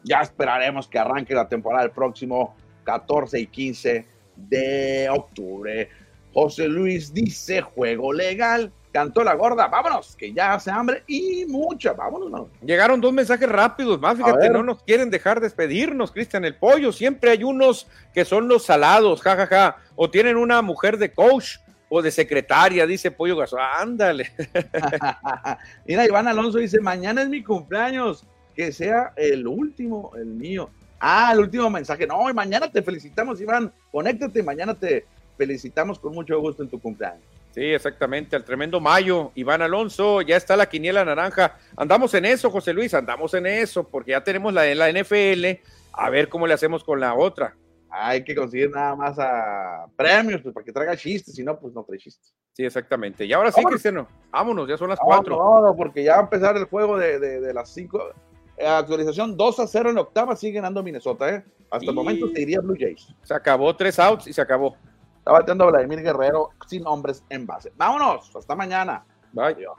Ya esperaremos que arranque la temporada el próximo 14 y 15 de octubre. José Luis dice, juego legal. Cantó la gorda, vámonos, que ya hace hambre y mucha, vámonos. mano. Llegaron dos mensajes rápidos más, fíjate, no nos quieren dejar despedirnos, Cristian, el pollo. Siempre hay unos que son los salados, jajaja, o tienen una mujer de coach o de secretaria, dice Pollo Gaso. Ándale. Mira, Iván Alonso dice, mañana es mi cumpleaños, que sea el último, el mío. Ah, el último mensaje. No, mañana te felicitamos, Iván. Conéctate, mañana te felicitamos con mucho gusto en tu cumpleaños. Sí, exactamente, al tremendo Mayo, Iván Alonso, ya está la quiniela naranja. Andamos en eso, José Luis, andamos en eso, porque ya tenemos la de la NFL, a ver cómo le hacemos con la otra. Hay que conseguir nada más a premios, pues para que traiga chistes, si no, pues no trae chistes. Sí, exactamente. Y ahora sí, Vámonos. Cristiano, vámonos, ya son las No, cuatro. no, no, porque ya va a empezar el juego de, de- de las 5. actualización 2 a 0 en octava, sigue ganando Minnesota, ¿eh? Hasta el momento te diría Blue Jays. Se acabó tres outs y se acabó. Está bateando Vladimir Guerrero sin hombres en base. Vámonos, hasta mañana. Bye. Adiós.